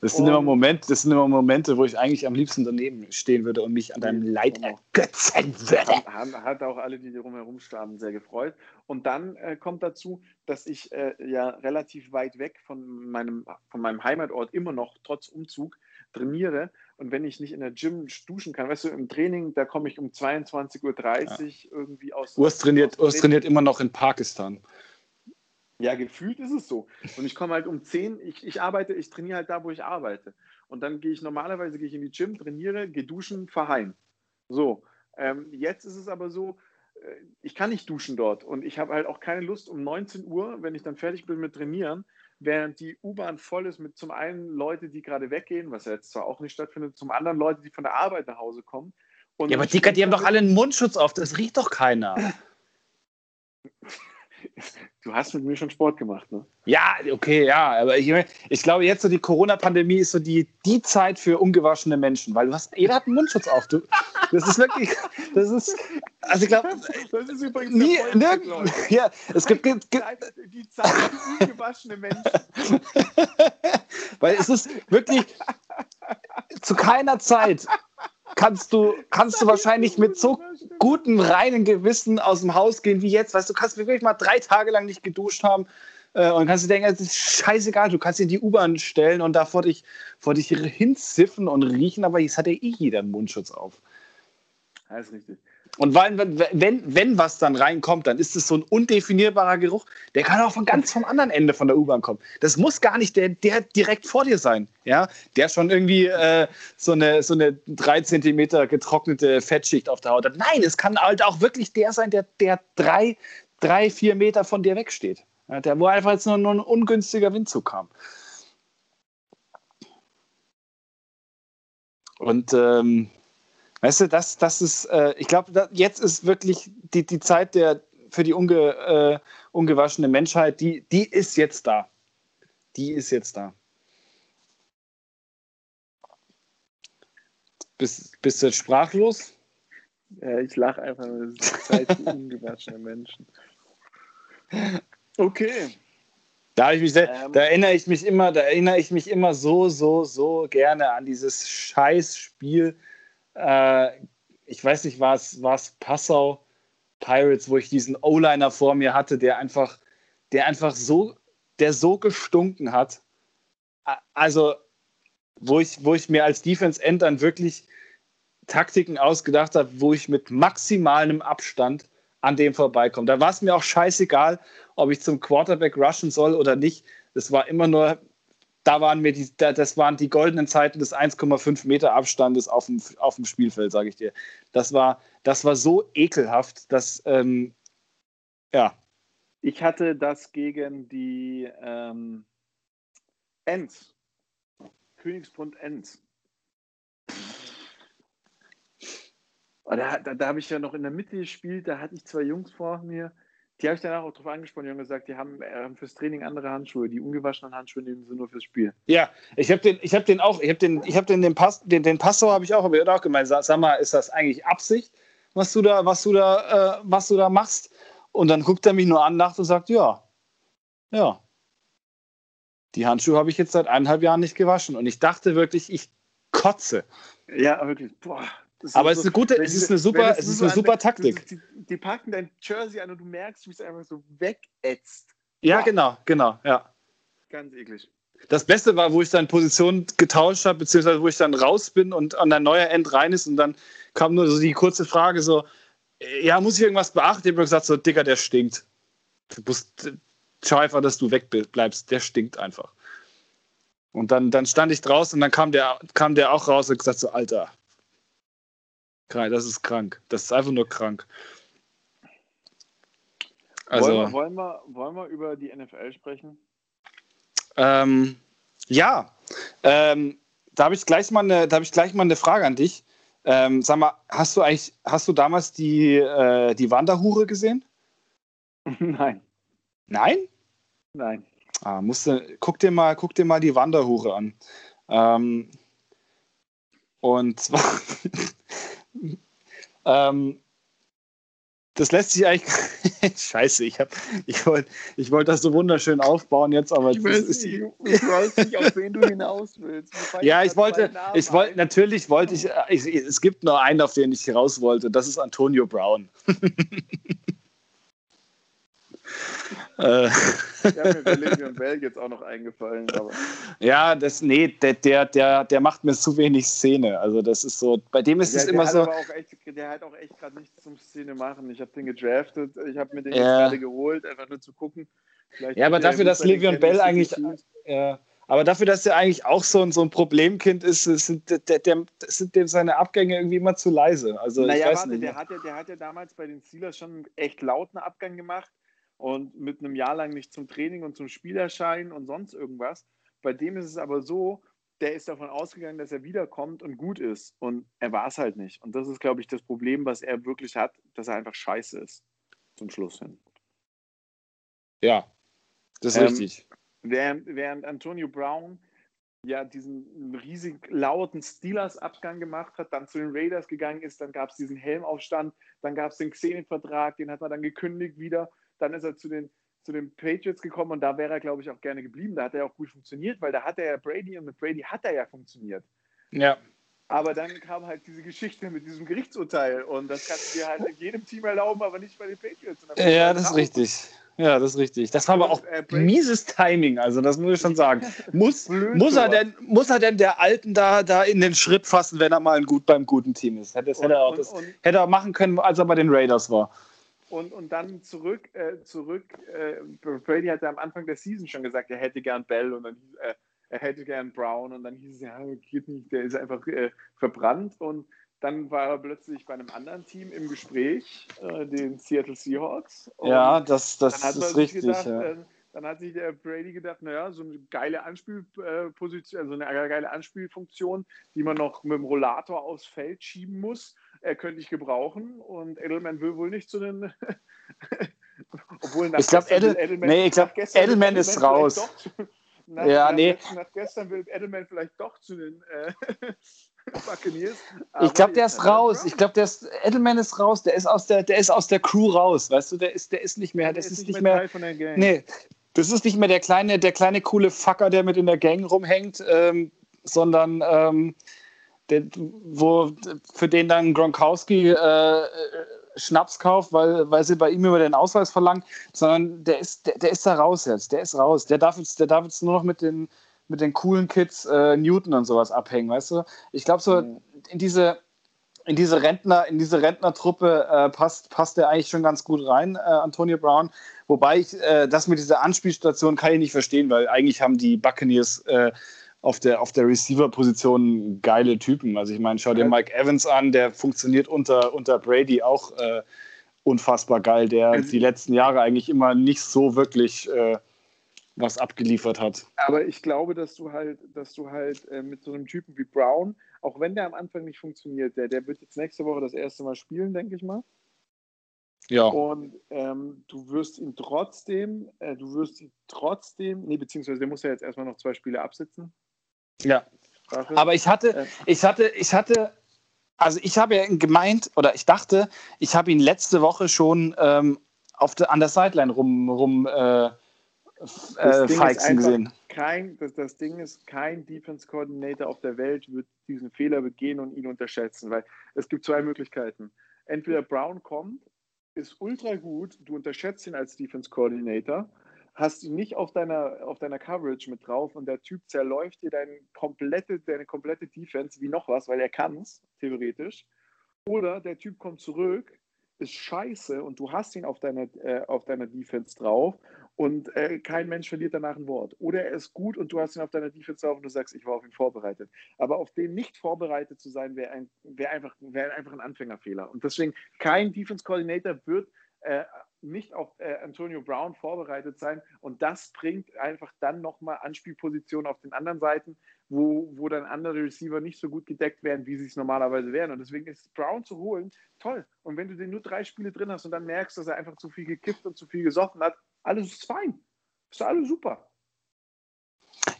B: das, sind und, immer Momente, das sind immer Momente, wo ich eigentlich am liebsten daneben stehen würde und mich an deinem Leid ergötzen würde.
A: Hat, hat auch alle, die drumherum standen, sehr gefreut. Und dann äh, kommt dazu, dass ich äh, ja relativ weit weg von meinem, von meinem Heimatort immer noch trotz Umzug trainiere und wenn ich nicht in der Gym duschen kann, weißt du, im Training, da komme ich um 22.30 Uhr ja. irgendwie aus.
B: Urs trainiert, Urs trainiert immer noch in Pakistan.
A: Ja, gefühlt ist es so. Und ich komme halt um 10, ich, ich arbeite, ich trainiere halt da, wo ich arbeite. Und dann gehe ich normalerweise gehe ich in die Gym, trainiere, gehe duschen, fahre heim. So. Ähm, jetzt ist es aber so, äh, ich kann nicht duschen dort und ich habe halt auch keine Lust um 19 Uhr, wenn ich dann fertig bin mit Trainieren, während die U-Bahn voll ist mit zum einen Leute, die gerade weggehen, was ja jetzt zwar auch nicht stattfindet, zum anderen Leute, die von der Arbeit nach Hause kommen.
B: ja, aber Dicker, die haben doch alle einen Mundschutz auf, das riecht doch keiner.
A: Du hast mit mir schon Sport gemacht, ne?
B: Ja, okay, ja. Aber ich, ich glaube, jetzt so die Corona-Pandemie ist so die, die Zeit für ungewaschene Menschen, weil du hast, jeder hat einen Mundschutz auf. Du, das ist wirklich, das ist, also ich glaube, das ist übrigens nie, nirgend, ja, es gibt, gibt, gibt die Zeit für ungewaschene Menschen. weil es ist wirklich zu keiner Zeit kannst du, kannst du wahrscheinlich mit so gutem, reinen Gewissen aus dem Haus gehen wie jetzt. Weißt du, kannst wirklich mal drei Tage lang nicht geduscht haben äh, und kannst du denken, es ist scheißegal, du kannst in die U-Bahn stellen und da vor dich, vor dich hinziffen und riechen, aber jetzt hat ja eh jeder einen Mundschutz auf.
A: Das ist richtig.
B: Und weil, wenn, wenn was dann reinkommt, dann ist es so ein undefinierbarer Geruch. Der kann auch von ganz vom anderen Ende von der U-Bahn kommen. Das muss gar nicht der, der direkt vor dir sein, ja, der schon irgendwie äh, so eine so eine drei Zentimeter getrocknete Fettschicht auf der Haut hat. Nein, es kann halt auch wirklich der sein, der, der drei, drei, vier Meter von dir wegsteht. Ja, der, wo einfach jetzt nur, nur ein ungünstiger Windzug kam. Und ähm, Weißt du, das, das ist, äh, ich glaube, jetzt ist wirklich die, die Zeit der, für die unge, äh, ungewaschene Menschheit, die, die ist jetzt da. Die ist jetzt da. Bist, bist du jetzt sprachlos?
A: Ja, ich lache einfach, das ist die Zeit für ungewaschene Menschen. Okay.
B: Da, ich mich sehr, ähm, da erinnere ich mich immer, da erinnere ich mich immer so, so, so gerne an dieses Scheißspiel äh, ich weiß nicht, war es, Passau Pirates, wo ich diesen O-Liner vor mir hatte, der einfach, der einfach so, der so gestunken hat. Also, wo ich, wo ich mir als Defense End dann wirklich Taktiken ausgedacht habe, wo ich mit maximalem Abstand an dem vorbeikomme. Da war es mir auch scheißegal, ob ich zum Quarterback rushen soll oder nicht. Es war immer nur da waren mir die, das waren die goldenen Zeiten des 1,5 Meter Abstandes auf dem, auf dem Spielfeld, sage ich dir. Das war, das war so ekelhaft, dass, ähm, ja.
A: Ich hatte das gegen die ähm, Ents. Königsbrunn Ents. Da, da, da habe ich ja noch in der Mitte gespielt, da hatte ich zwei Jungs vor mir, die habe ich danach auch drauf angesprochen, die haben gesagt, die haben äh, fürs Training andere Handschuhe. Die ungewaschenen Handschuhe nehmen sie nur fürs Spiel.
B: Ja, ich habe den, ich habe den auch, ich habe den, ich habe den, den Pass, den, den Passau habe ich auch, ich auch gemeint. Sag, sag, mal, ist das eigentlich Absicht, was du da, was du da, äh, was du da machst? Und dann guckt er mich nur an, nach und sagt, ja, ja. Die Handschuhe habe ich jetzt seit eineinhalb Jahren nicht gewaschen. Und ich dachte wirklich, ich kotze.
A: Ja, wirklich. Boah,
B: aber es ist eine gute, es ist eine super, es ist eine super Taktik.
A: Die, die, packen dein Jersey an und du merkst, wie es einfach so wegätzt.
B: Ja, wow. genau, genau, ja.
A: Ganz eklig.
B: Das Beste war, wo ich dann Position getauscht habe, beziehungsweise wo ich dann raus bin und an ein neuer End rein ist und dann kam nur so die kurze Frage so, ja, muss ich irgendwas beachten? Ich habe gesagt so, Digga, der stinkt. Du musst, schau einfach, dass du wegbleibst. Der stinkt einfach. Und dann, dann stand ich draußen und dann kam der, kam der auch raus und gesagt so, Alter, das ist krank. Das ist einfach nur krank.
A: Also, wollen, wir, wollen, wir, wollen wir über die NFL sprechen?
B: Ähm, ja. Ähm, da habe ich, gleich mal eine, hab ich gleich mal eine Frage an dich. Ähm, sag mal, hast du eigentlich, hast du damals die, äh, die Wanderhure gesehen?
A: Nein.
B: Nein?
A: Nein.
B: Ah, musste, guck, dir mal, guck dir mal die Wanderhure an. Ähm, und zwar, ähm, das lässt sich eigentlich. Scheiße, ich, ich wollte ich wollt das so wunderschön aufbauen jetzt, aber.
A: Ich weiß, nicht, ich weiß nicht, auf wen du hinaus willst.
B: Ja, ich wollte, ich wollte, natürlich wollte ich, ich, es gibt nur einen, auf den ich raus wollte, das ist Antonio Brown.
A: Äh. Ja, mir Le'Veon Bell jetzt auch noch eingefallen. Aber.
B: Ja, das, nee, der, der, der, der macht mir zu wenig Szene. Also das ist so, bei dem ist ja, es immer so.
A: Echt, der hat auch echt gerade nichts zum Szene machen. Ich habe den gedraftet, ich habe mir den ja. gerade geholt, einfach nur zu gucken.
B: Vielleicht ja, aber dafür, dass Le'Veon Bell eigentlich. Ja, aber dafür, dass er eigentlich auch so ein, so ein Problemkind ist, sind, der, der, sind dem seine Abgänge irgendwie immer zu leise. Also, naja, ich weiß warte, nicht.
A: Der hat, ja, der hat ja damals bei den Steelers schon einen echt lauten Abgang gemacht und mit einem Jahr lang nicht zum Training und zum Spiel erscheinen und sonst irgendwas. Bei dem ist es aber so, der ist davon ausgegangen, dass er wiederkommt und gut ist. Und er war es halt nicht. Und das ist, glaube ich, das Problem, was er wirklich hat, dass er einfach scheiße ist. Zum Schluss hin.
B: Ja, das ist ähm, richtig.
A: Während, während Antonio Brown ja diesen riesig lauten Steelers-Abgang gemacht hat, dann zu den Raiders gegangen ist, dann gab es diesen Helmaufstand, dann gab es den Xenin-Vertrag, den hat man dann gekündigt wieder, dann ist er zu den, zu den Patriots gekommen und da wäre er, glaube ich, auch gerne geblieben. Da hat er auch gut funktioniert, weil da hat er ja Brady und mit Brady hat er ja funktioniert.
B: Ja.
A: Aber dann kam halt diese Geschichte mit diesem Gerichtsurteil und das kannst du dir halt in jedem Team erlauben, aber nicht bei den Patriots.
B: Ja, das ist richtig. Ja, das ist richtig. Das war aber auch äh, mieses Timing, also das muss ich schon sagen. Muss, muss, er denn, muss er denn der Alten da, da in den Schritt fassen, wenn er mal ein gut, beim guten Team ist? Das und, hätte, er auch, das und, hätte er machen können, als er bei den Raiders war.
A: Und, und dann zurück, äh, zurück äh, Brady hatte am Anfang der Season schon gesagt, er hätte gern Bell und dann äh, er hätte gern Brown und dann hieß es, ja, geht nicht, der ist einfach äh, verbrannt und dann war er plötzlich bei einem anderen Team im Gespräch, äh, den Seattle Seahawks.
B: ja, das, das ist richtig.
A: Gedacht,
B: ja.
A: äh, dann hat sich der Brady gedacht, naja, so eine geile Anspielposition, also eine geile Anspielfunktion, die man noch mit dem Rollator aufs Feld schieben muss, äh, könnte ich gebrauchen. Und Edelman will wohl nicht zu den.
B: Obwohl nach ich glaube, Edel, Edelman, nee, ich glaub, Edelman, Edelman ist raus.
A: Doch, nach, ja, nach nee. Nach gestern will Edelman vielleicht doch zu den äh.
B: Ich glaube, der ist raus. Ich glaube, der ist, Edelman ist raus. Der ist aus der, der ist aus der Crew raus. Weißt du, der ist, der ist nicht mehr, das ist, ist, nicht mehr. mehr nee, das ist nicht mehr der kleine, der kleine coole Fucker, der mit in der Gang rumhängt, ähm, sondern ähm, der, wo, für den dann Gronkowski äh, Schnaps kauft, weil, weil sie bei ihm über den Ausweis verlangt, sondern der ist, der, der ist da raus jetzt. Der ist raus. Der darf jetzt, der darf jetzt nur noch mit den, mit den coolen Kids äh, Newton und sowas abhängen, weißt du? Ich glaube, so mhm. in diese, in diese Rentner, in diese Rentnertruppe äh, passt, passt der eigentlich schon ganz gut rein, äh, Antonio Brown. Wobei ich äh, das mit dieser Anspielstation kann ich nicht verstehen, weil eigentlich haben die Buccaneers äh, auf der, auf der Receiver-Position geile Typen. Also ich meine, schau dir Mike Evans an, der funktioniert unter, unter Brady auch äh, unfassbar geil, der also, die letzten Jahre eigentlich immer nicht so wirklich äh, was abgeliefert hat.
A: Aber ich glaube, dass du halt, dass du halt äh, mit so einem Typen wie Brown, auch wenn der am Anfang nicht funktioniert, der, der wird jetzt nächste Woche das erste Mal spielen, denke ich mal.
B: Ja.
A: Und ähm, du wirst ihn trotzdem, äh, du wirst ihn trotzdem, nee, beziehungsweise der muss ja jetzt erstmal noch zwei Spiele absitzen.
B: Ja. Aber ich hatte, äh. ich hatte, ich hatte, also ich habe ja gemeint, oder ich dachte, ich habe ihn letzte Woche schon ähm, auf de, an der Sideline rum, rum äh, äh, feixen gesehen.
A: Kein, das, das Ding ist, kein Defense Coordinator auf der Welt wird diesen Fehler begehen und ihn unterschätzen, weil es gibt zwei Möglichkeiten. Entweder Brown kommt, ist ultra gut, du unterschätzt ihn als Defense Coordinator, hast ihn nicht auf deiner, auf deiner Coverage mit drauf und der Typ zerläuft dir deine komplette, deine komplette Defense wie noch was, weil er kann es, theoretisch. Oder der Typ kommt zurück, ist scheiße und du hast ihn auf deiner, äh, auf deiner Defense drauf und äh, kein Mensch verliert danach ein Wort. Oder er ist gut und du hast ihn auf deiner Defense drauf und du sagst, ich war auf ihn vorbereitet. Aber auf den nicht vorbereitet zu sein, wäre ein, wär einfach, wär einfach ein Anfängerfehler. Und deswegen, kein Defense Coordinator wird äh, nicht auf äh, Antonio Brown vorbereitet sein. Und das bringt einfach dann nochmal Anspielpositionen auf den anderen Seiten, wo, wo dann andere Receiver nicht so gut gedeckt werden, wie sie es normalerweise wären. Und deswegen ist Brown zu holen toll. Und wenn du den nur drei Spiele drin hast und dann merkst, dass er einfach zu viel gekifft und zu viel gesoffen hat, alles ist fein. Ist alles super.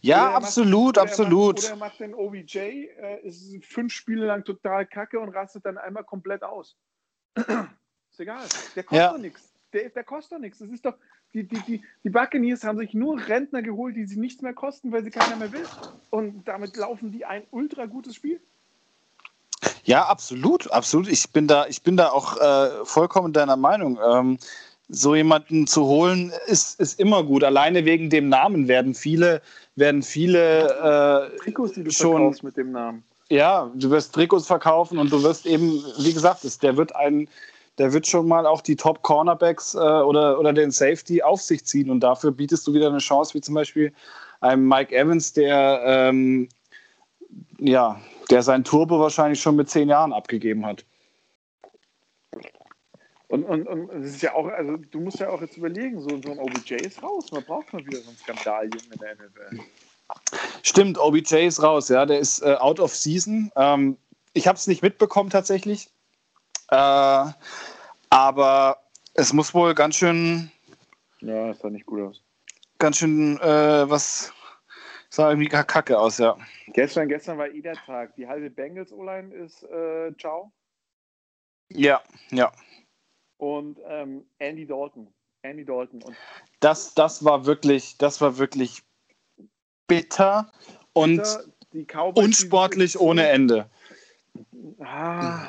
B: Ja, oder absolut, macht, absolut.
A: Oder er macht den OBJ, äh, ist fünf Spiele lang total kacke und rastet dann einmal komplett aus. ist egal. Der kostet ja. doch nichts. Der, der kostet doch nichts. Das ist doch, die, die, die, die Buccaneers haben sich nur Rentner geholt, die sich nichts mehr kosten, weil sie keiner mehr will. Und damit laufen die ein ultra gutes Spiel.
B: Ja, absolut, absolut. Ich bin da, ich bin da auch äh, vollkommen deiner Meinung. Ähm, so jemanden zu holen, ist, ist immer gut. Alleine wegen dem Namen werden viele, werden viele
A: äh, Trikots, die du schon mit dem Namen.
B: Ja, du wirst Trikots verkaufen und du wirst eben, wie gesagt, der wird ein, der wird schon mal auch die Top Cornerbacks äh, oder, oder den Safety auf sich ziehen und dafür bietest du wieder eine Chance, wie zum Beispiel einem Mike Evans, der ähm, ja, der sein Turbo wahrscheinlich schon mit zehn Jahren abgegeben hat.
A: Und, und, und es ist ja auch, also du musst ja auch jetzt überlegen, so, so ein OBJ ist raus. Man braucht mal wieder so einen Skandal in der NFL.
B: Stimmt, OBJ ist raus, ja, der ist äh, out of season. Ähm, ich habe es nicht mitbekommen tatsächlich. Äh, aber es muss wohl ganz schön,
A: Ja, das sah nicht gut aus.
B: Ganz schön, äh, was sah irgendwie kacke aus, ja.
A: Gestern, gestern war eh der Tag. Die halbe Bengals-O-Line ist äh, ciao.
B: Ja, ja.
A: Und ähm, Andy Dalton. Andy Dalton. Und
B: das, das war wirklich, das war wirklich bitter und
A: bitter,
B: unsportlich ohne Ende.
A: Ah.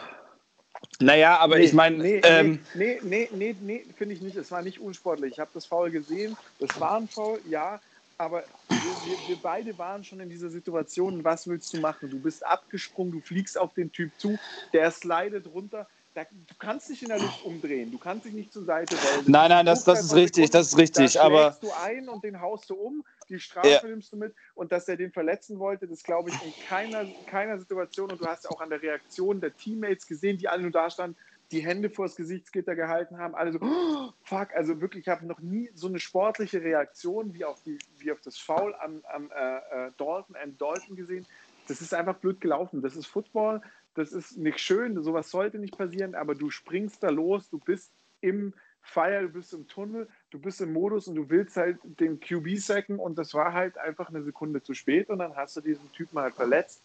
B: Naja, aber nee, ich meine.
A: Nee, ähm, nee, nee, nee, nee, finde ich nicht. Es war nicht unsportlich. Ich habe das Foul gesehen. Das war ein Foul, ja. Aber wir, wir, wir, beide waren schon in dieser Situation. Was willst du machen? Du bist abgesprungen, du fliegst auf den Typ zu, der slidet runter. Da, du kannst dich in der Luft umdrehen, du kannst dich nicht zur Seite rollen.
B: Nein, nein, das, das ist richtig, das ist richtig. Aber
A: du ein und den haust du um, die Strafe ja. nimmst du mit und dass er den verletzen wollte, das glaube ich in keiner, keiner Situation. Und du hast auch an der Reaktion der Teammates gesehen, die alle nur da standen, die Hände vors Gesichtsgitter gehalten haben, alle so, oh, fuck, also wirklich, ich habe noch nie so eine sportliche Reaktion wie auf, die, wie auf das Foul am, am äh, äh, Dalton and Dalton gesehen. Das ist einfach blöd gelaufen. Das ist Football das ist nicht schön, sowas sollte nicht passieren, aber du springst da los, du bist im Fire, du bist im Tunnel, du bist im Modus und du willst halt den QB sacken und das war halt einfach eine Sekunde zu spät und dann hast du diesen Typen halt verletzt.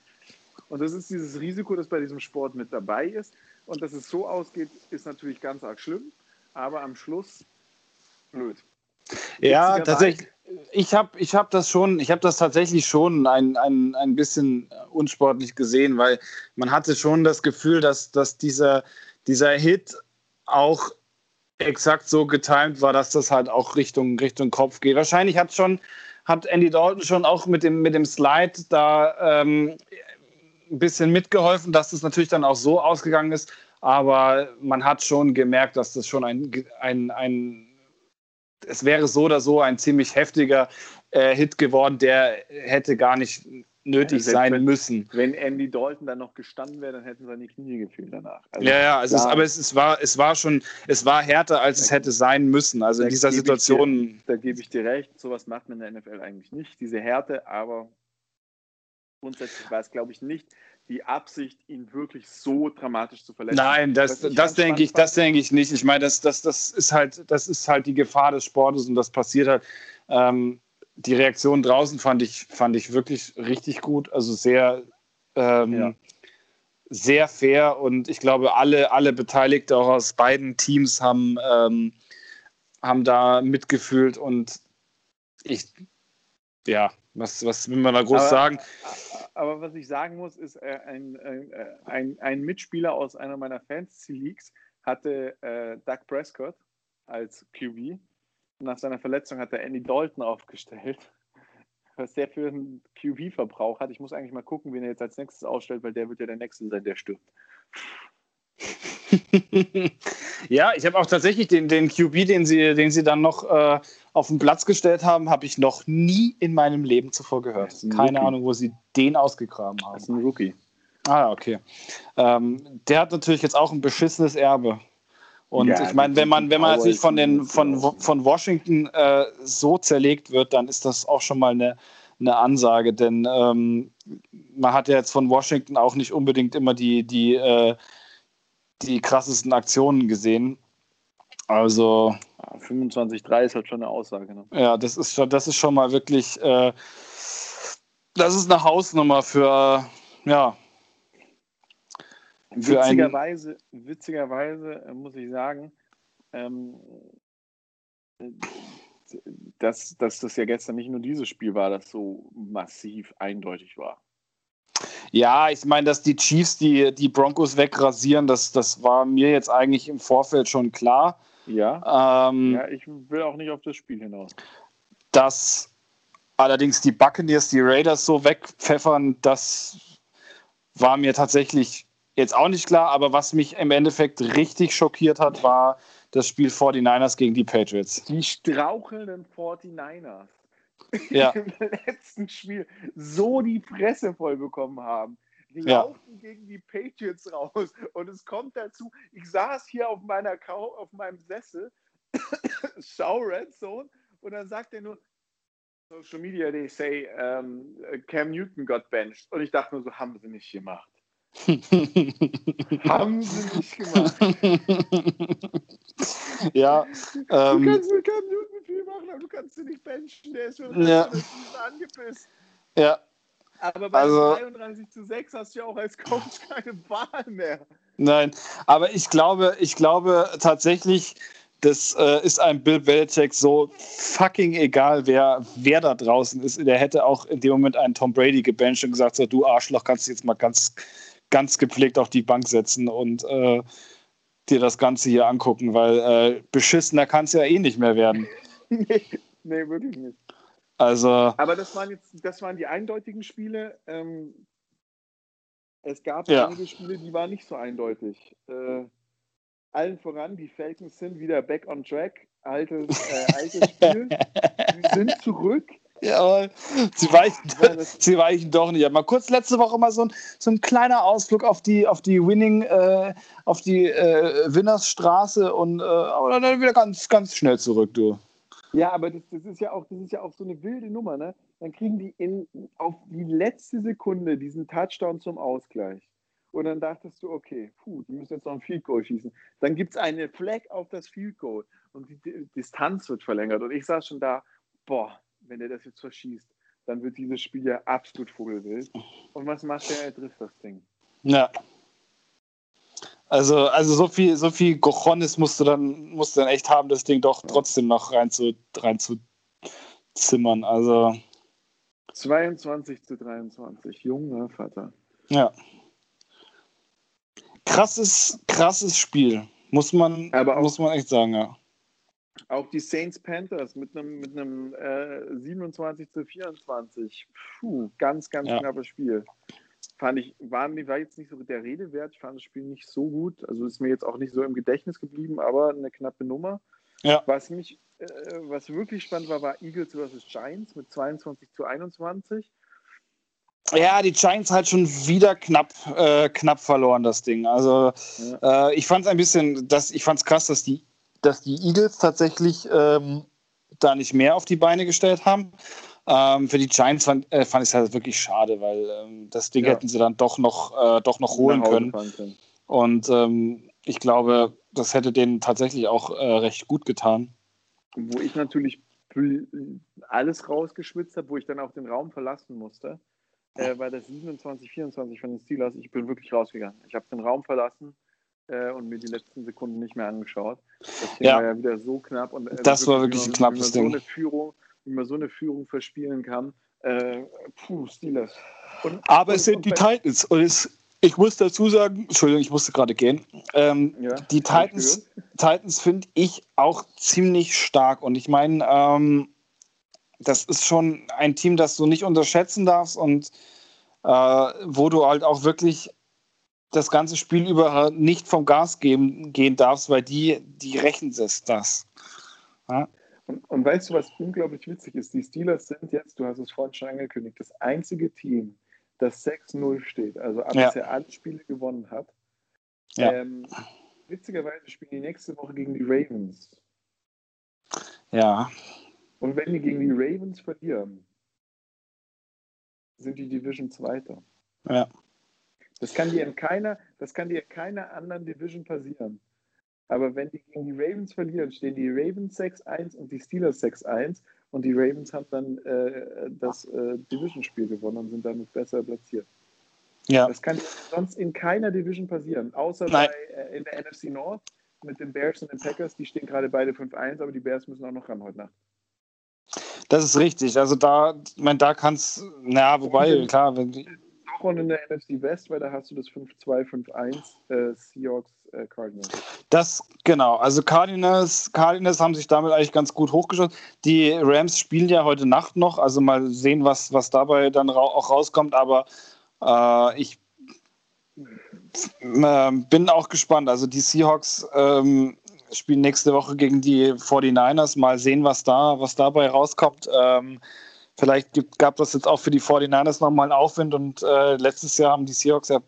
A: Und das ist dieses Risiko, das bei diesem Sport mit dabei ist. Und dass es so ausgeht, ist natürlich ganz arg schlimm, aber am Schluss blöd.
B: Ja, tatsächlich. Ich habe ich hab das schon, ich habe das tatsächlich schon ein, ein, ein bisschen unsportlich gesehen, weil man hatte schon das Gefühl, dass, dass dieser, dieser Hit auch exakt so getimt war, dass das halt auch Richtung, Richtung Kopf geht. Wahrscheinlich hat schon, hat Andy Dalton schon auch mit dem, mit dem Slide da ähm, ein bisschen mitgeholfen, dass das natürlich dann auch so ausgegangen ist. Aber man hat schon gemerkt, dass das schon ein, ein, ein es wäre so oder so ein ziemlich heftiger äh, Hit geworden, der hätte gar nicht nötig ja, sein
A: wenn,
B: müssen.
A: Wenn Andy Dalton dann noch gestanden wäre, dann hätten seine Knie gefühlt danach.
B: Also, ja, ja, es ist, aber es, es, war, es war schon, es war härter, als es hätte sein müssen. Also in dieser Situation.
A: Dir, da gebe ich dir recht, sowas macht man in der NFL eigentlich nicht, diese Härte, aber grundsätzlich war es, glaube ich, nicht die Absicht, ihn wirklich so dramatisch zu verletzen.
B: Nein, das, das denke ich, das denke ich nicht. Ich meine, das, das, das ist halt, das ist halt die Gefahr des Sportes und das passiert halt. Ähm, die Reaktion draußen fand ich, fand ich wirklich richtig gut. Also sehr, ähm, ja. sehr fair und ich glaube, alle, alle Beteiligten auch aus beiden Teams haben, ähm, haben da mitgefühlt und ich, ja, was, was will man da groß
A: aber,
B: sagen?
A: Aber was ich sagen muss, ist, äh, ein, äh, ein, ein Mitspieler aus einer meiner Fantasy Leagues hatte äh, Doug Prescott als QB. Nach seiner Verletzung hat er Andy Dalton aufgestellt, was der für einen QB-Verbrauch hat. Ich muss eigentlich mal gucken, wen er jetzt als nächstes ausstellt, weil der wird ja der Nächste sein, der stirbt.
B: ja, ich habe auch tatsächlich den, den QB, den sie, den sie dann noch äh, auf den Platz gestellt haben, habe ich noch nie in meinem Leben zuvor gehört. Keine Rookie. Ahnung, wo sie den ausgegraben haben.
A: Das ist ein Rookie.
B: Ah, okay. Ähm, der hat natürlich jetzt auch ein beschissenes Erbe. Und ja, ich meine, wenn man, wenn man natürlich von, den, von, von Washington äh, so zerlegt wird, dann ist das auch schon mal eine, eine Ansage. Denn ähm, man hat ja jetzt von Washington auch nicht unbedingt immer die, die äh, die krassesten Aktionen gesehen. Also.
A: 25-3 ist halt schon eine Aussage. Ne?
B: Ja, das ist schon, das ist schon mal wirklich. Äh, das ist eine Hausnummer für, ja.
A: Witzigerweise, witzigerweise äh, muss ich sagen, ähm, dass, dass das ja gestern nicht nur dieses Spiel war, das so massiv eindeutig war.
B: Ja, ich meine, dass die Chiefs die, die Broncos wegrasieren, das, das war mir jetzt eigentlich im Vorfeld schon klar.
A: Ja. Ähm, ja, ich will auch nicht auf das Spiel hinaus.
B: Dass allerdings die Buccaneers die Raiders so wegpfeffern, das war mir tatsächlich jetzt auch nicht klar. Aber was mich im Endeffekt richtig schockiert hat, war das Spiel 49ers gegen die Patriots.
A: Die strauchelnden 49ers
B: ja.
A: im letzten Spiel so die Fresse voll bekommen haben. Die ja. laufen gegen die Patriots raus und es kommt dazu, ich saß hier auf meiner Kau auf meinem Sessel, schau Red Zone und dann sagt er nur, Social Media, they say um, Cam Newton got benched. Und ich dachte nur so, haben sie nicht gemacht. Haben sie nicht gemacht.
B: ja.
A: Ähm, du kannst mit Cam Newton viel machen, aber du kannst sie nicht benchen. Der ist schon
B: ja.
A: angepisst.
B: Ja.
A: Aber bei also, 33 zu 6 hast du ja auch als Coach keine Wahl mehr.
B: Nein, aber ich glaube, ich glaube tatsächlich, das äh, ist einem Bill Belichick so fucking egal, wer, wer da draußen ist. Der hätte auch in dem Moment einen Tom Brady gebencht und gesagt, so, du Arschloch, kannst du jetzt mal ganz, ganz gepflegt auf die Bank setzen und äh, dir das Ganze hier angucken, weil äh, beschissener kann es ja eh nicht mehr werden.
A: nee, nee, wirklich nicht.
B: Also.
A: Aber das waren jetzt, das waren die eindeutigen Spiele. Ähm, es gab ja. einige Spiele, die waren nicht so eindeutig. Äh, allen voran, die Falcons sind wieder back on track. Altes, äh, altes Spiel. Sie sind zurück.
B: Ja, sie weichen, sie weichen doch nicht. Mal kurz letzte Woche mal so ein, so ein kleiner Ausflug auf die, auf die Winning, äh, auf die äh, Winnersstraße und äh, aber dann wieder ganz, ganz schnell zurück, du.
A: Ja, aber das, das, ist ja auch, das ist ja auch so eine wilde Nummer, ne? Dann kriegen die in, auf die letzte Sekunde diesen Touchdown zum Ausgleich. Und dann dachtest du, okay, puh, die müssen jetzt noch ein Field Goal schießen. Dann gibt es eine Flag auf das Field Goal und die, die Distanz wird verlängert. Und ich saß schon da, boah, wenn der das jetzt verschießt, dann wird dieses Spiel ja absolut vogelwild. Und was macht der? Er trifft das Ding.
B: Ja. Also, also so viel, so viel Gochonis musst du dann, musst du dann echt haben, das Ding doch trotzdem noch rein zu, rein zu zimmern. Also.
A: 22 zu 23, junger Vater.
B: Ja. Krasses, krasses Spiel. Muss man, Aber muss man echt sagen, ja.
A: Auch die Saints Panthers mit einem, mit einem äh, 27 zu 24. Puh, ganz, ganz ja. knappes Spiel. Fand ich, war, war jetzt nicht so der Rede wert. Ich fand das Spiel nicht so gut. Also ist mir jetzt auch nicht so im Gedächtnis geblieben, aber eine knappe Nummer.
B: Ja.
A: Was mich, äh, was wirklich spannend war, war Eagles vs. Giants mit 22 zu 21.
B: Ja, die Giants halt schon wieder knapp, äh, knapp verloren, das Ding. Also ja. äh, ich fand es ein bisschen, das, ich fand es krass, dass die dass die Eagles tatsächlich ähm, da nicht mehr auf die Beine gestellt haben. Ähm, für die Giants fand, äh, fand ich es halt wirklich schade, weil ähm, das Ding ja. hätten sie dann doch noch, äh, doch noch holen können. können. Und ähm, ich glaube, das hätte denen tatsächlich auch äh, recht gut getan.
A: Wo ich natürlich alles rausgeschwitzt habe, wo ich dann auch den Raum verlassen musste, äh, war das 27, 24 von den Steelers. Ich bin wirklich rausgegangen. Ich habe den Raum verlassen äh, und mir die letzten Sekunden nicht mehr angeschaut. Das
B: ja.
A: war ja wieder so knapp. Und,
B: äh, das war wirklich ein knappes
A: Ding. So eine Führung, wie man so eine Führung verspielen kann. Äh, puh, Steelers.
B: Und, Aber und, es sind die Titans. Und es, ich muss dazu sagen, Entschuldigung, ich musste gerade gehen. Ähm, ja, die Titans, Titans finde ich auch ziemlich stark. Und ich meine, ähm, das ist schon ein Team, das du nicht unterschätzen darfst und äh, wo du halt auch wirklich das ganze Spiel über nicht vom Gas geben, gehen darfst, weil die, die rächen es das.
A: Ja? Und, und, weißt du, was unglaublich witzig ist? Die Steelers sind jetzt, du hast es vorhin schon angekündigt, das einzige Team, das 6-0 steht, also bisher ja. alle Spiele gewonnen hat. Ja. Ähm, witzigerweise spielen die nächste Woche gegen die Ravens.
B: Ja.
A: Und wenn die gegen die Ravens verlieren, sind die Division Zweiter.
B: Ja.
A: Das kann dir in keiner, das kann dir in keiner anderen Division passieren. Aber wenn die gegen die Ravens verlieren, stehen die Ravens 6-1 und die Steelers 6-1 und die Ravens haben dann äh, das äh, Division-Spiel gewonnen und sind damit besser platziert.
B: Ja.
A: Das kann sonst in keiner Division passieren, außer bei, äh, in der NFC North mit den Bears und den Packers. Die stehen gerade beide 5-1, aber die Bears müssen auch noch ran heute Nacht.
B: Das ist richtig. Also da, ich meine, da kann es, naja, wobei, klar, wenn die
A: Aufrunde in der NFC West, weil da hast du das 5-2, 5-1 äh, Seahawks äh, Cardinals.
B: Das, genau. Also Cardinals, Cardinals haben sich damit eigentlich ganz gut hochgeschossen. Die Rams spielen ja heute Nacht noch, also mal sehen, was, was dabei dann ra auch rauskommt, aber äh, ich äh, bin auch gespannt. Also die Seahawks ähm, spielen nächste Woche gegen die 49ers. Mal sehen, was da, was dabei rauskommt. Ähm, Vielleicht gibt, gab das jetzt auch für die 49ers nochmal einen Aufwind und äh, letztes Jahr haben die Seahawks ja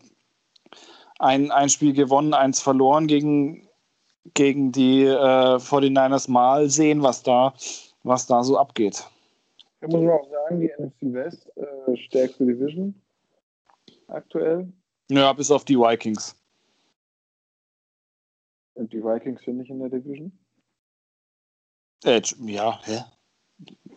B: ein, ein Spiel gewonnen, eins verloren gegen, gegen die äh, 49ers. Mal sehen, was da, was da so abgeht.
A: Ich muss man auch sagen, die NFC West äh, stärkste Division aktuell.
B: Ja, bis auf die Vikings.
A: Und die Vikings finde ich in der Division?
B: Äh, ja, hä?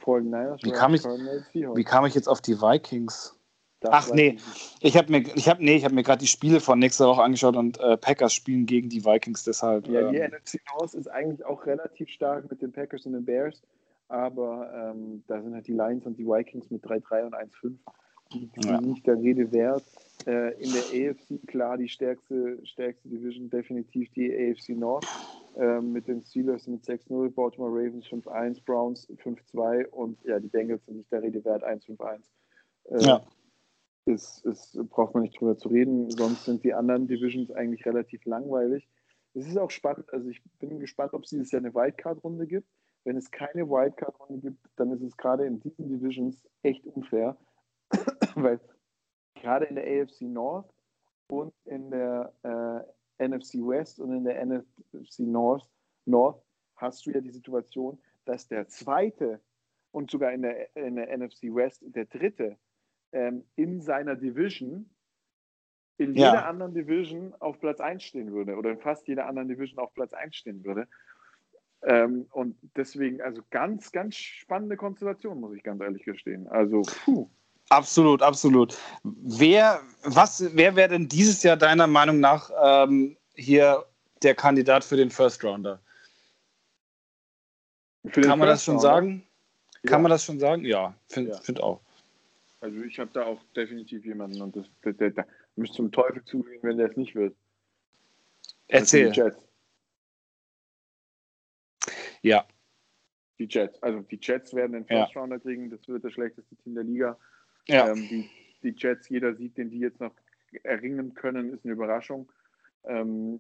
A: 49ers,
B: wie kam, ich, wie kam ich jetzt auf die Vikings? Das Ach nee, ich habe mir, ich hab, nee, hab mir gerade die Spiele von nächster Woche angeschaut und äh, Packers spielen gegen die Vikings deshalb.
A: Ja, die ähm, NFC North ist eigentlich auch relativ stark mit den Packers und den Bears, aber ähm, da sind halt die Lions und die Vikings mit 3-3 und 1-5 die, die ja. nicht der Rede wert. Äh, in der AFC klar die stärkste, stärkste Division, definitiv die AFC North. Äh, mit den Steelers mit 6-0, Baltimore Ravens 5-1, Browns 5-2 und ja, die Bengals sind nicht der Rede wert, 1-5-1. Äh, ja. Ist, ist, braucht man nicht drüber zu reden, sonst sind die anderen Divisions eigentlich relativ langweilig. Es ist auch spannend, also ich bin gespannt, ob es dieses Jahr eine Wildcard-Runde gibt. Wenn es keine Wildcard-Runde gibt, dann ist es gerade in diesen Divisions echt unfair, weil gerade in der AFC North und in der äh, NFC West und in der NFC North, North hast du ja die Situation, dass der zweite und sogar in der, in der NFC West der dritte ähm, in seiner Division in ja. jeder anderen Division auf Platz 1 stehen würde oder in fast jeder anderen Division auf Platz 1 stehen würde. Ähm, und deswegen, also ganz, ganz spannende Konstellation, muss ich ganz ehrlich gestehen. Also, puh.
B: Absolut, absolut. Wer, was, wer wäre denn dieses Jahr deiner Meinung nach ähm, hier der Kandidat für den First Rounder? Den Kann man das schon sagen? Ja. Kann man das schon sagen? Ja, finde ja. find auch.
A: Also ich habe da auch definitiv jemanden und das, der, der, der müsste zum Teufel zugehen, wenn der es nicht wird.
B: Erzähl. Die Jets. Ja.
A: Die Jets. Also die Jets werden den First Rounder kriegen. Das wird das schlechteste Team der Liga. Ja. Ähm, die, die Jets, jeder Sieg, den die jetzt noch erringen können, ist eine Überraschung. Ähm,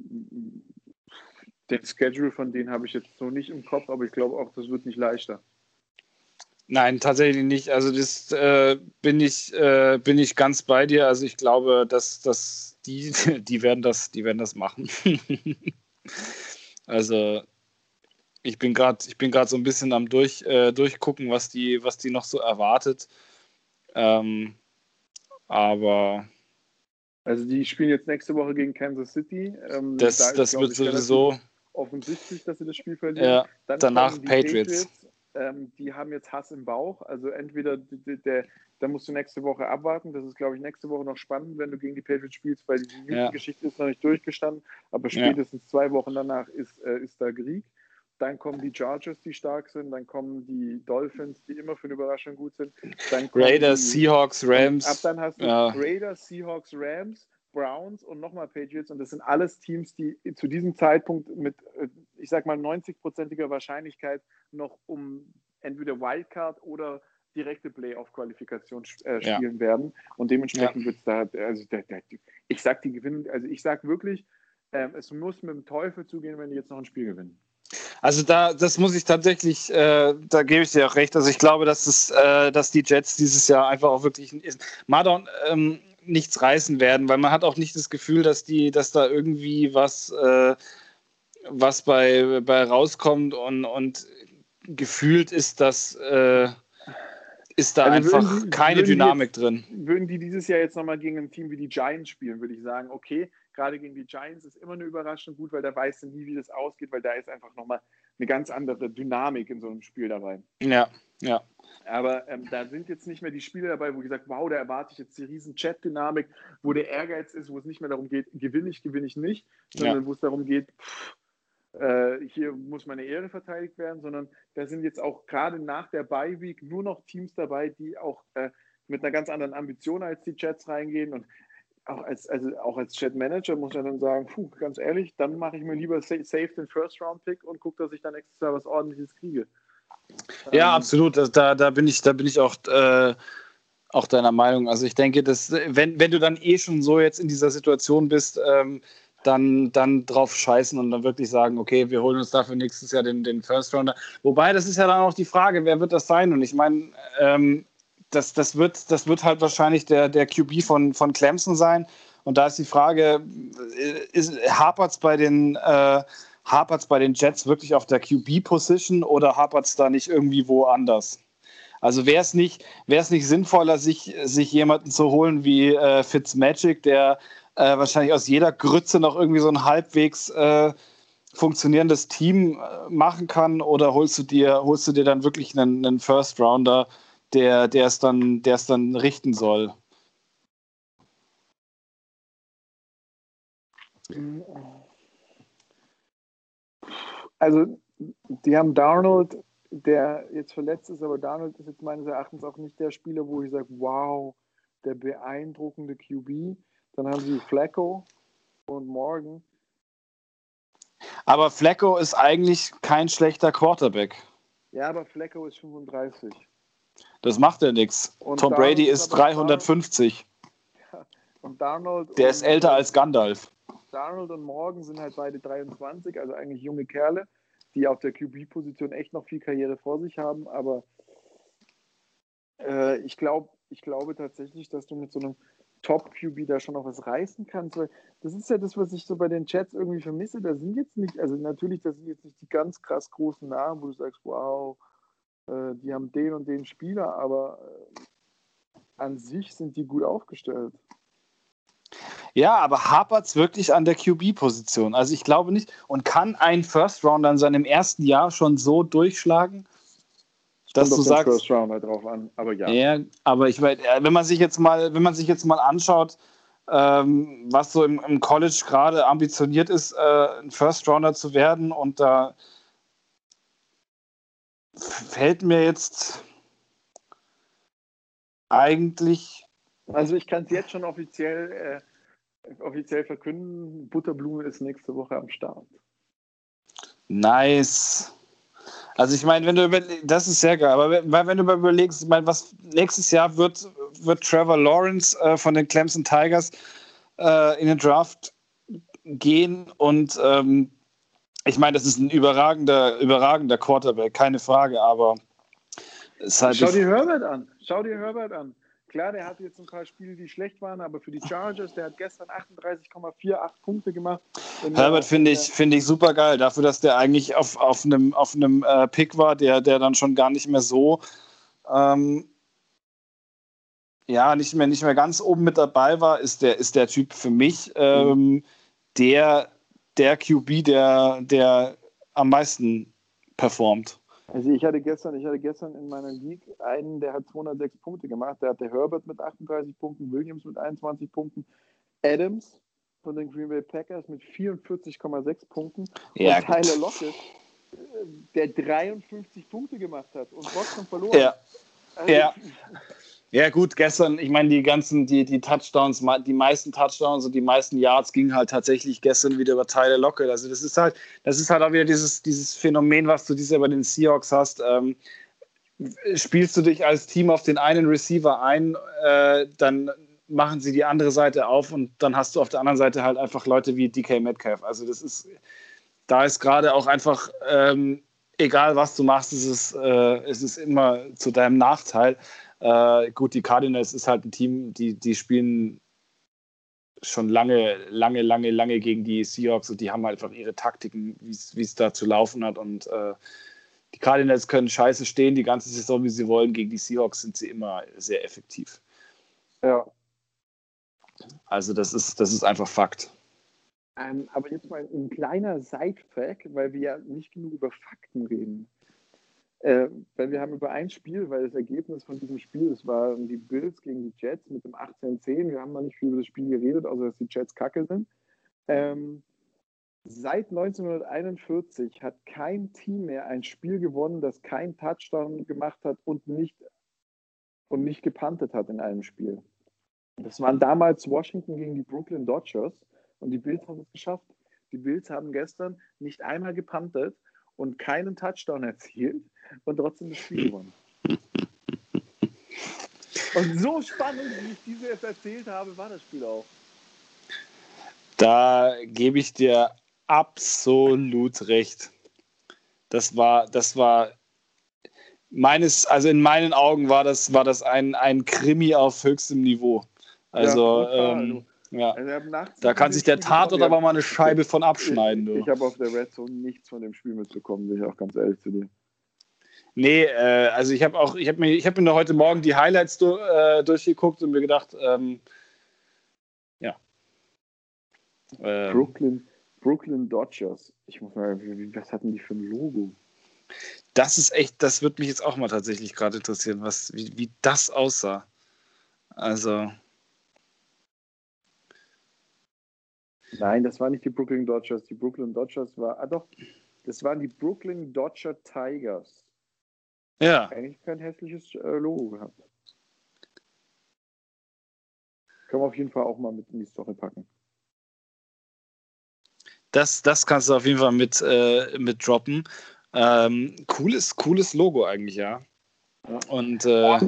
A: den Schedule von denen habe ich jetzt so nicht im Kopf, aber ich glaube auch, das wird nicht leichter.
B: Nein, tatsächlich nicht. Also das äh, bin ich äh, bin ich ganz bei dir. Also ich glaube, dass, dass die die werden das die werden das machen. also ich bin gerade ich bin gerade so ein bisschen am durch äh, durchgucken, was die was die noch so erwartet. Ähm, aber.
A: Also, die spielen jetzt nächste Woche gegen Kansas City.
B: Ähm, das da das wird sowieso.
A: Offensichtlich, dass sie das Spiel verlieren.
B: Ja, Dann danach Patriots.
A: Patriots ähm, die haben jetzt Hass im Bauch. Also, entweder der, der da musst du nächste Woche abwarten. Das ist, glaube ich, nächste Woche noch spannend, wenn du gegen die Patriots spielst, weil die ja. Geschichte ist noch nicht durchgestanden. Aber spätestens ja. zwei Wochen danach ist, äh, ist da Krieg. Dann kommen die Chargers, die stark sind. Dann kommen die Dolphins, die immer für eine Überraschung gut sind.
B: Raiders, die, Seahawks, Rams.
A: Ab dann hast du ja. Raiders, Seahawks, Rams, Browns und nochmal Patriots. Und das sind alles Teams, die zu diesem Zeitpunkt mit, äh, ich sag mal, 90-prozentiger Wahrscheinlichkeit noch um entweder Wildcard oder direkte Playoff-Qualifikation äh, spielen ja. werden. Und dementsprechend ja. wird es da, also der, der, ich sag die gewinnen, also ich sag wirklich, äh, es muss mit dem Teufel zugehen, wenn die jetzt noch ein Spiel gewinnen.
B: Also da, das muss ich tatsächlich, äh, da gebe ich dir auch recht. Also ich glaube, dass es, äh, dass die Jets dieses Jahr einfach auch wirklich Mardon ähm, nichts reißen werden, weil man hat auch nicht das Gefühl, dass die, dass da irgendwie was, äh, was bei, bei rauskommt und, und gefühlt ist das äh, ist da also einfach die, keine Dynamik
A: jetzt,
B: drin.
A: Würden die dieses Jahr jetzt nochmal gegen ein Team wie die Giants spielen, würde ich sagen, okay, gerade gegen die Giants ist immer eine Überraschung gut, weil da weißt du nie, wie das ausgeht, weil da ist einfach nochmal eine ganz andere Dynamik in so einem Spiel dabei.
B: Ja, ja.
A: Aber ähm, da sind jetzt nicht mehr die Spiele dabei, wo ich sage, wow, da erwarte ich jetzt die riesen Chat-Dynamik, wo der Ehrgeiz ist, wo es nicht mehr darum geht, gewinne ich, gewinne ich nicht, sondern ja. wo es darum geht, pff, äh, hier muss meine Ehre verteidigt werden, sondern da sind jetzt auch gerade nach der Bye-Week nur noch Teams dabei, die auch äh, mit einer ganz anderen Ambition als die Jets reingehen. Und auch als, also auch als Chat-Manager muss man dann sagen, puh, ganz ehrlich, dann mache ich mir lieber safe den First-Round-Pick und gucke, dass ich dann nächstes Jahr was ordentliches kriege.
B: Ja, ähm, absolut. Da, da bin ich, da bin ich auch, äh, auch deiner Meinung. Also ich denke, dass wenn, wenn du dann eh schon so jetzt in dieser Situation bist, ähm, dann, dann drauf scheißen und dann wirklich sagen, okay, wir holen uns dafür nächstes Jahr den, den First Rounder. Wobei, das ist ja dann auch die Frage, wer wird das sein? Und ich meine, ähm, das, das, wird, das wird halt wahrscheinlich der, der QB von, von Clemson sein. Und da ist die Frage, hapert es bei den äh, bei den Jets wirklich auf der QB-Position oder hapert es da nicht irgendwie woanders? Also wäre es nicht, nicht sinnvoller, sich, sich jemanden zu holen wie äh, Fitzmagic, der äh, wahrscheinlich aus jeder Grütze noch irgendwie so ein halbwegs äh, funktionierendes Team äh, machen kann oder holst du dir, holst du dir dann wirklich einen, einen First Rounder, der, es dann, dann richten soll?
A: Also, die haben Darnold, der jetzt verletzt ist, aber Darnold ist jetzt meines Erachtens auch nicht der Spieler, wo ich sage, wow, der beeindruckende QB. Dann haben sie Flacco und Morgan.
B: Aber Flacco ist eigentlich kein schlechter Quarterback.
A: Ja, aber Flacco ist 35.
B: Das macht ja nichts. Tom Darnold Brady ist 350.
A: Ja, und Darnold.
B: Der ist älter als Gandalf.
A: Darnold und Morgan sind halt beide 23, also eigentlich junge Kerle, die auf der QB-Position echt noch viel Karriere vor sich haben. Aber äh, ich, glaub, ich glaube tatsächlich, dass du mit so einem Top-QB da schon noch was reißen kannst. Weil das ist ja das, was ich so bei den Chats irgendwie vermisse. Da sind jetzt nicht, also natürlich, da sind jetzt nicht die ganz krass großen Namen, wo du sagst, wow, äh, die haben den und den Spieler, aber äh, an sich sind die gut aufgestellt.
B: Ja, aber hapert es wirklich an der QB-Position? Also ich glaube nicht. Und kann ein First Rounder in seinem ersten Jahr schon so durchschlagen?
A: dass du sagst, First Rounder drauf an, aber ja.
B: Ja, aber ich weiß, wenn man sich jetzt mal, wenn man sich jetzt mal anschaut, ähm, was so im, im College gerade ambitioniert ist, äh, ein First Rounder zu werden, und da fällt mir jetzt eigentlich.
A: Also ich kann es jetzt schon offiziell, äh, offiziell verkünden, Butterblume ist nächste Woche am Start.
B: Nice. Also ich meine, wenn du über, das ist sehr geil, aber wenn, wenn du überlegst, ich meine, was nächstes Jahr wird, wird Trevor Lawrence äh, von den Clemson Tigers äh, in den Draft gehen und ähm, ich meine, das ist ein überragender, überragender Quarterback, keine Frage, aber
A: halt Schau dir Herbert an. Schau dir Herbert an. Klar, der hat jetzt ein paar Spiele, die schlecht waren, aber für die Chargers, der hat gestern 38,48 Punkte gemacht.
B: Herbert finde ich, find ich super geil, dafür, dass der eigentlich auf, auf einem, auf einem äh, Pick war, der, der dann schon gar nicht mehr so, ähm, ja, nicht mehr, nicht mehr ganz oben mit dabei war, ist der, ist der Typ für mich ähm, mhm. der, der QB, der, der am meisten performt.
A: Also ich hatte gestern, ich hatte gestern in meiner League einen, der hat 206 Punkte gemacht. Der hatte Herbert mit 38 Punkten, Williams mit 21 Punkten, Adams von den Green Bay Packers mit 44,6 Punkten
B: ja,
A: und Tyler Lockett, der 53 Punkte gemacht hat und trotzdem verloren.
B: Ja. Also, ja. Ja, gut, gestern, ich meine, die ganzen, die, die Touchdowns, die meisten Touchdowns und die meisten Yards gingen halt tatsächlich gestern wieder über Tyler Lockett. Also das ist halt, das ist halt auch wieder dieses, dieses Phänomen, was du dieses bei den Seahawks hast. Ähm, spielst du dich als Team auf den einen Receiver ein, äh, dann machen sie die andere Seite auf und dann hast du auf der anderen Seite halt einfach Leute wie DK Metcalf. Also das ist, da ist gerade auch einfach, ähm, egal was du machst, es ist, äh, es ist immer zu deinem Nachteil. Äh, gut, die Cardinals ist halt ein Team, die, die spielen schon lange, lange, lange, lange gegen die Seahawks und die haben einfach ihre Taktiken, wie es da zu laufen hat. Und äh, die Cardinals können scheiße stehen, die ganze Saison, wie sie wollen. Gegen die Seahawks sind sie immer sehr effektiv.
A: Ja.
B: Also, das ist, das ist einfach Fakt.
A: Ähm, aber jetzt mal ein kleiner Side-Fact, weil wir ja nicht genug über Fakten reden. Äh, weil wir haben über ein Spiel, weil das Ergebnis von diesem Spiel, das waren die Bills gegen die Jets mit dem 18-10. Wir haben noch nicht viel über das Spiel geredet, außer dass die Jets kacke sind. Ähm, seit 1941 hat kein Team mehr ein Spiel gewonnen, das keinen Touchdown gemacht hat und nicht, und nicht gepantet hat in einem Spiel. Das waren damals Washington gegen die Brooklyn Dodgers und die Bills haben es geschafft. Die Bills haben gestern nicht einmal gepantet und keinen Touchdown erzielt und trotzdem das Spiel gewonnen. Und so spannend, wie ich diese jetzt erzählt habe, war das Spiel auch.
B: Da gebe ich dir absolut recht. Das war, das war meines, also in meinen Augen war das, war das ein, ein Krimi auf höchstem Niveau. Also, ja, ähm, ja. Also da kann sich der Tatort aber mal eine Scheibe von abschneiden.
A: Ich, ich habe auf der Red Zone nichts von dem Spiel mitbekommen, bin ich auch ganz ehrlich zu dir.
B: Nee, äh, also ich habe auch, ich habe mir, ich habe mir heute Morgen die Highlights du, äh, durchgeguckt und mir gedacht, ähm, ja.
A: Ähm, Brooklyn, Brooklyn Dodgers. Ich muss mal, was hatten die für ein Logo?
B: Das ist echt, das würde mich jetzt auch mal tatsächlich gerade interessieren, was, wie, wie das aussah. Also.
A: Nein, das waren nicht die Brooklyn Dodgers. Die Brooklyn Dodgers war, ah doch, das waren die Brooklyn Dodger Tigers.
B: Ja.
A: Eigentlich kein hässliches äh, Logo gehabt. Können wir auf jeden Fall auch mal mit in die Story packen.
B: Das, das kannst du auf jeden Fall mit, äh, mit droppen. Ähm, cooles, cooles Logo eigentlich, ja. ja. Und äh,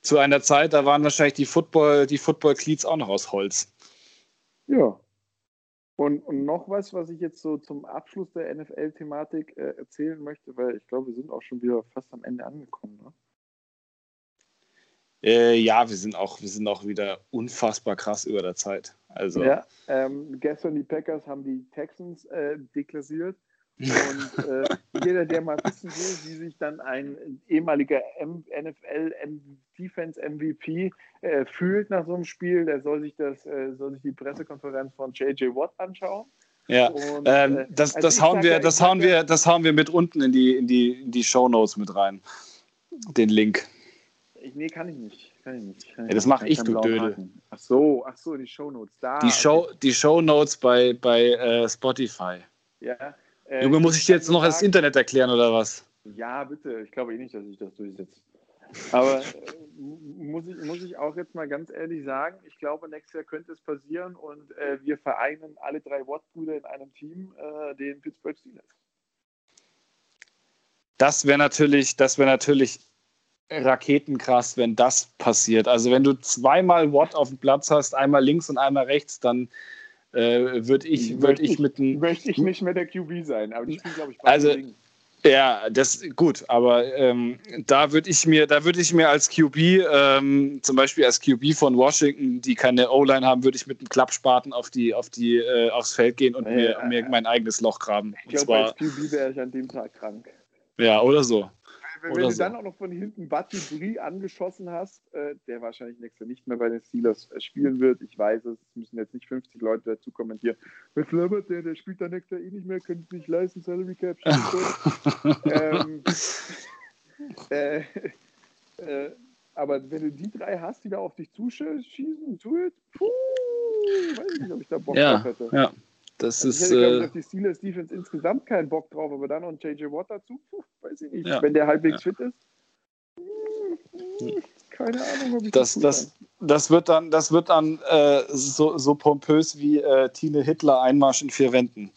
B: zu einer Zeit, da waren wahrscheinlich die Football, die Football Cleats auch noch aus Holz.
A: Ja. Und, und noch was, was ich jetzt so zum Abschluss der NFL-Thematik äh, erzählen möchte, weil ich glaube, wir sind auch schon wieder fast am Ende angekommen. Ne?
B: Äh, ja, wir sind auch, wir sind auch wieder unfassbar krass über der Zeit. Also.
A: Ja, ähm, gestern die Packers haben die Texans äh, deklassiert. Und äh, jeder, der mal wissen will, wie sich dann ein ehemaliger NFL Defense MVP äh, fühlt nach so einem Spiel, der soll sich das, äh, soll sich die Pressekonferenz von JJ Watt anschauen.
B: Ja, und, ähm, äh, das, also das hauen wir, das hauen wir, das hauen wir mit unten in die, in die, in die Show Notes mit rein. Den Link.
A: Ich, nee, kann ich nicht. Kann ich nicht. Kann
B: ja, das mache ich, du Dödel.
A: Ach so, ach so, die Shownotes da.
B: Die, Show, okay. die Shownotes bei, bei äh, Spotify.
A: Ja.
B: Äh, Junge, muss ich dir jetzt noch das Internet erklären oder was?
A: Ja, bitte. Ich glaube eh nicht, dass ich das durchsetze. Aber äh, muss, ich, muss ich auch jetzt mal ganz ehrlich sagen, ich glaube, nächstes Jahr könnte es passieren und äh, wir vereinen alle drei Watt-Brüder in einem Team, äh, den Pittsburgh Steelers.
B: Das wäre natürlich, das wäre natürlich raketenkrass, wenn das passiert. Also wenn du zweimal Watt auf dem Platz hast, einmal links und einmal rechts, dann äh, würde ich, würd ich, ich mit einem.
A: Möchte ich nicht mehr der QB sein, aber die spielen, glaube ich,
B: also, Ding. Ja, das gut, aber ähm, da würde ich mir, da würde ich mir als QB, ähm, zum Beispiel als QB von Washington, die keine O-Line haben, würde ich mit einem Klappspaten auf die, auf die, äh, aufs Feld gehen und ja, mir, ja, mir mein eigenes Loch graben.
A: Ich glaube, als QB wäre ich an dem Tag krank.
B: Ja, oder so
A: wenn, wenn du so. dann auch noch von hinten Buddy Brie angeschossen hast, äh, der wahrscheinlich nächstes Jahr nicht mehr bei den Steelers äh, spielen wird, ich weiß es, es müssen jetzt nicht 50 Leute dazu kommentieren. Mit Flabbert, der, der spielt dann nächstes Jahr eh nicht mehr, können es nicht leisten, Salary Cap. ähm, äh, äh, aber wenn du die drei hast, die da auf dich zuschießen, tu it, puh, weiß ich nicht, ob ich da Bock
B: ja,
A: drauf hätte.
B: Ja. Das
A: also
B: ist,
A: ich hätte, glaube ich, auf die Steelers Defense insgesamt keinen Bock drauf, aber dann noch ein JJ Watt dazu, puh, weiß ich nicht. Ja. Wenn der halbwegs ja. fit ist, keine Ahnung, ob ich
B: das, das, das wird dann, das wird dann äh, so, so pompös wie äh, Tine Hitler Einmarsch in vier Wänden.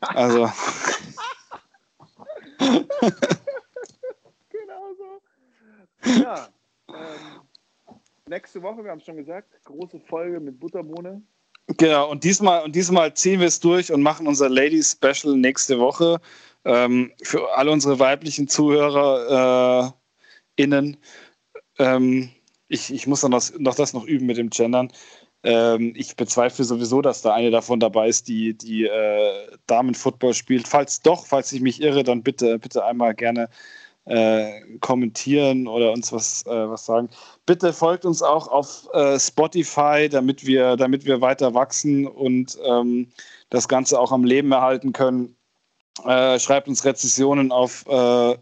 B: Also.
A: genau so. Ja. Ähm, nächste Woche, wir haben es schon gesagt, große Folge mit Butterbohne.
B: Genau, und diesmal, und diesmal ziehen wir es durch und machen unser Ladies Special nächste Woche. Ähm, für alle unsere weiblichen ZuhörerInnen. Äh, ähm, ich, ich muss dann noch, noch das noch üben mit dem Gendern. Ähm, ich bezweifle sowieso, dass da eine davon dabei ist, die, die äh, Damenfootball spielt. Falls doch, falls ich mich irre, dann bitte, bitte einmal gerne äh, kommentieren oder uns was, äh, was sagen. Bitte folgt uns auch auf äh, Spotify, damit wir, damit wir weiter wachsen und ähm, das Ganze auch am Leben erhalten können. Äh, schreibt uns Rezessionen auf äh,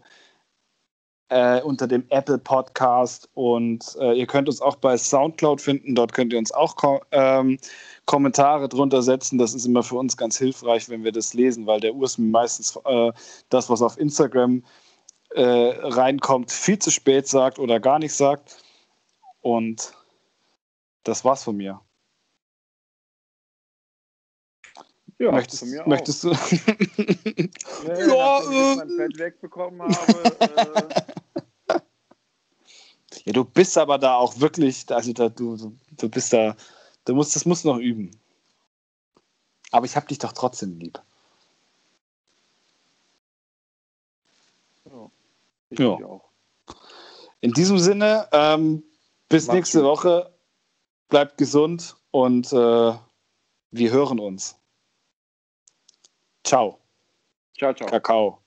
B: äh, unter dem Apple Podcast und ihr könnt uns auch bei Soundcloud finden. Dort könnt ihr uns auch ko ähm, Kommentare drunter setzen. Das ist immer für uns ganz hilfreich, wenn wir das lesen, weil der Urs meistens das, was auf Instagram äh, äh, reinkommt, viel zu spät sagt oder gar nicht sagt. Und das war's von mir. Ja, möchtest, mir möchtest du?
A: nee, ja, äh, ich mein Fett wegbekommen habe. Äh...
B: Ja, du bist aber da auch wirklich, also da, du, du bist da, du musst, das musst du noch üben. Aber ich hab dich doch trotzdem lieb.
A: Ich ja. Auch.
B: In diesem Sinne, ähm, bis Mach's nächste gut. Woche. Bleibt gesund und äh, wir hören uns. Ciao.
A: Ciao, ciao.
B: Kakao.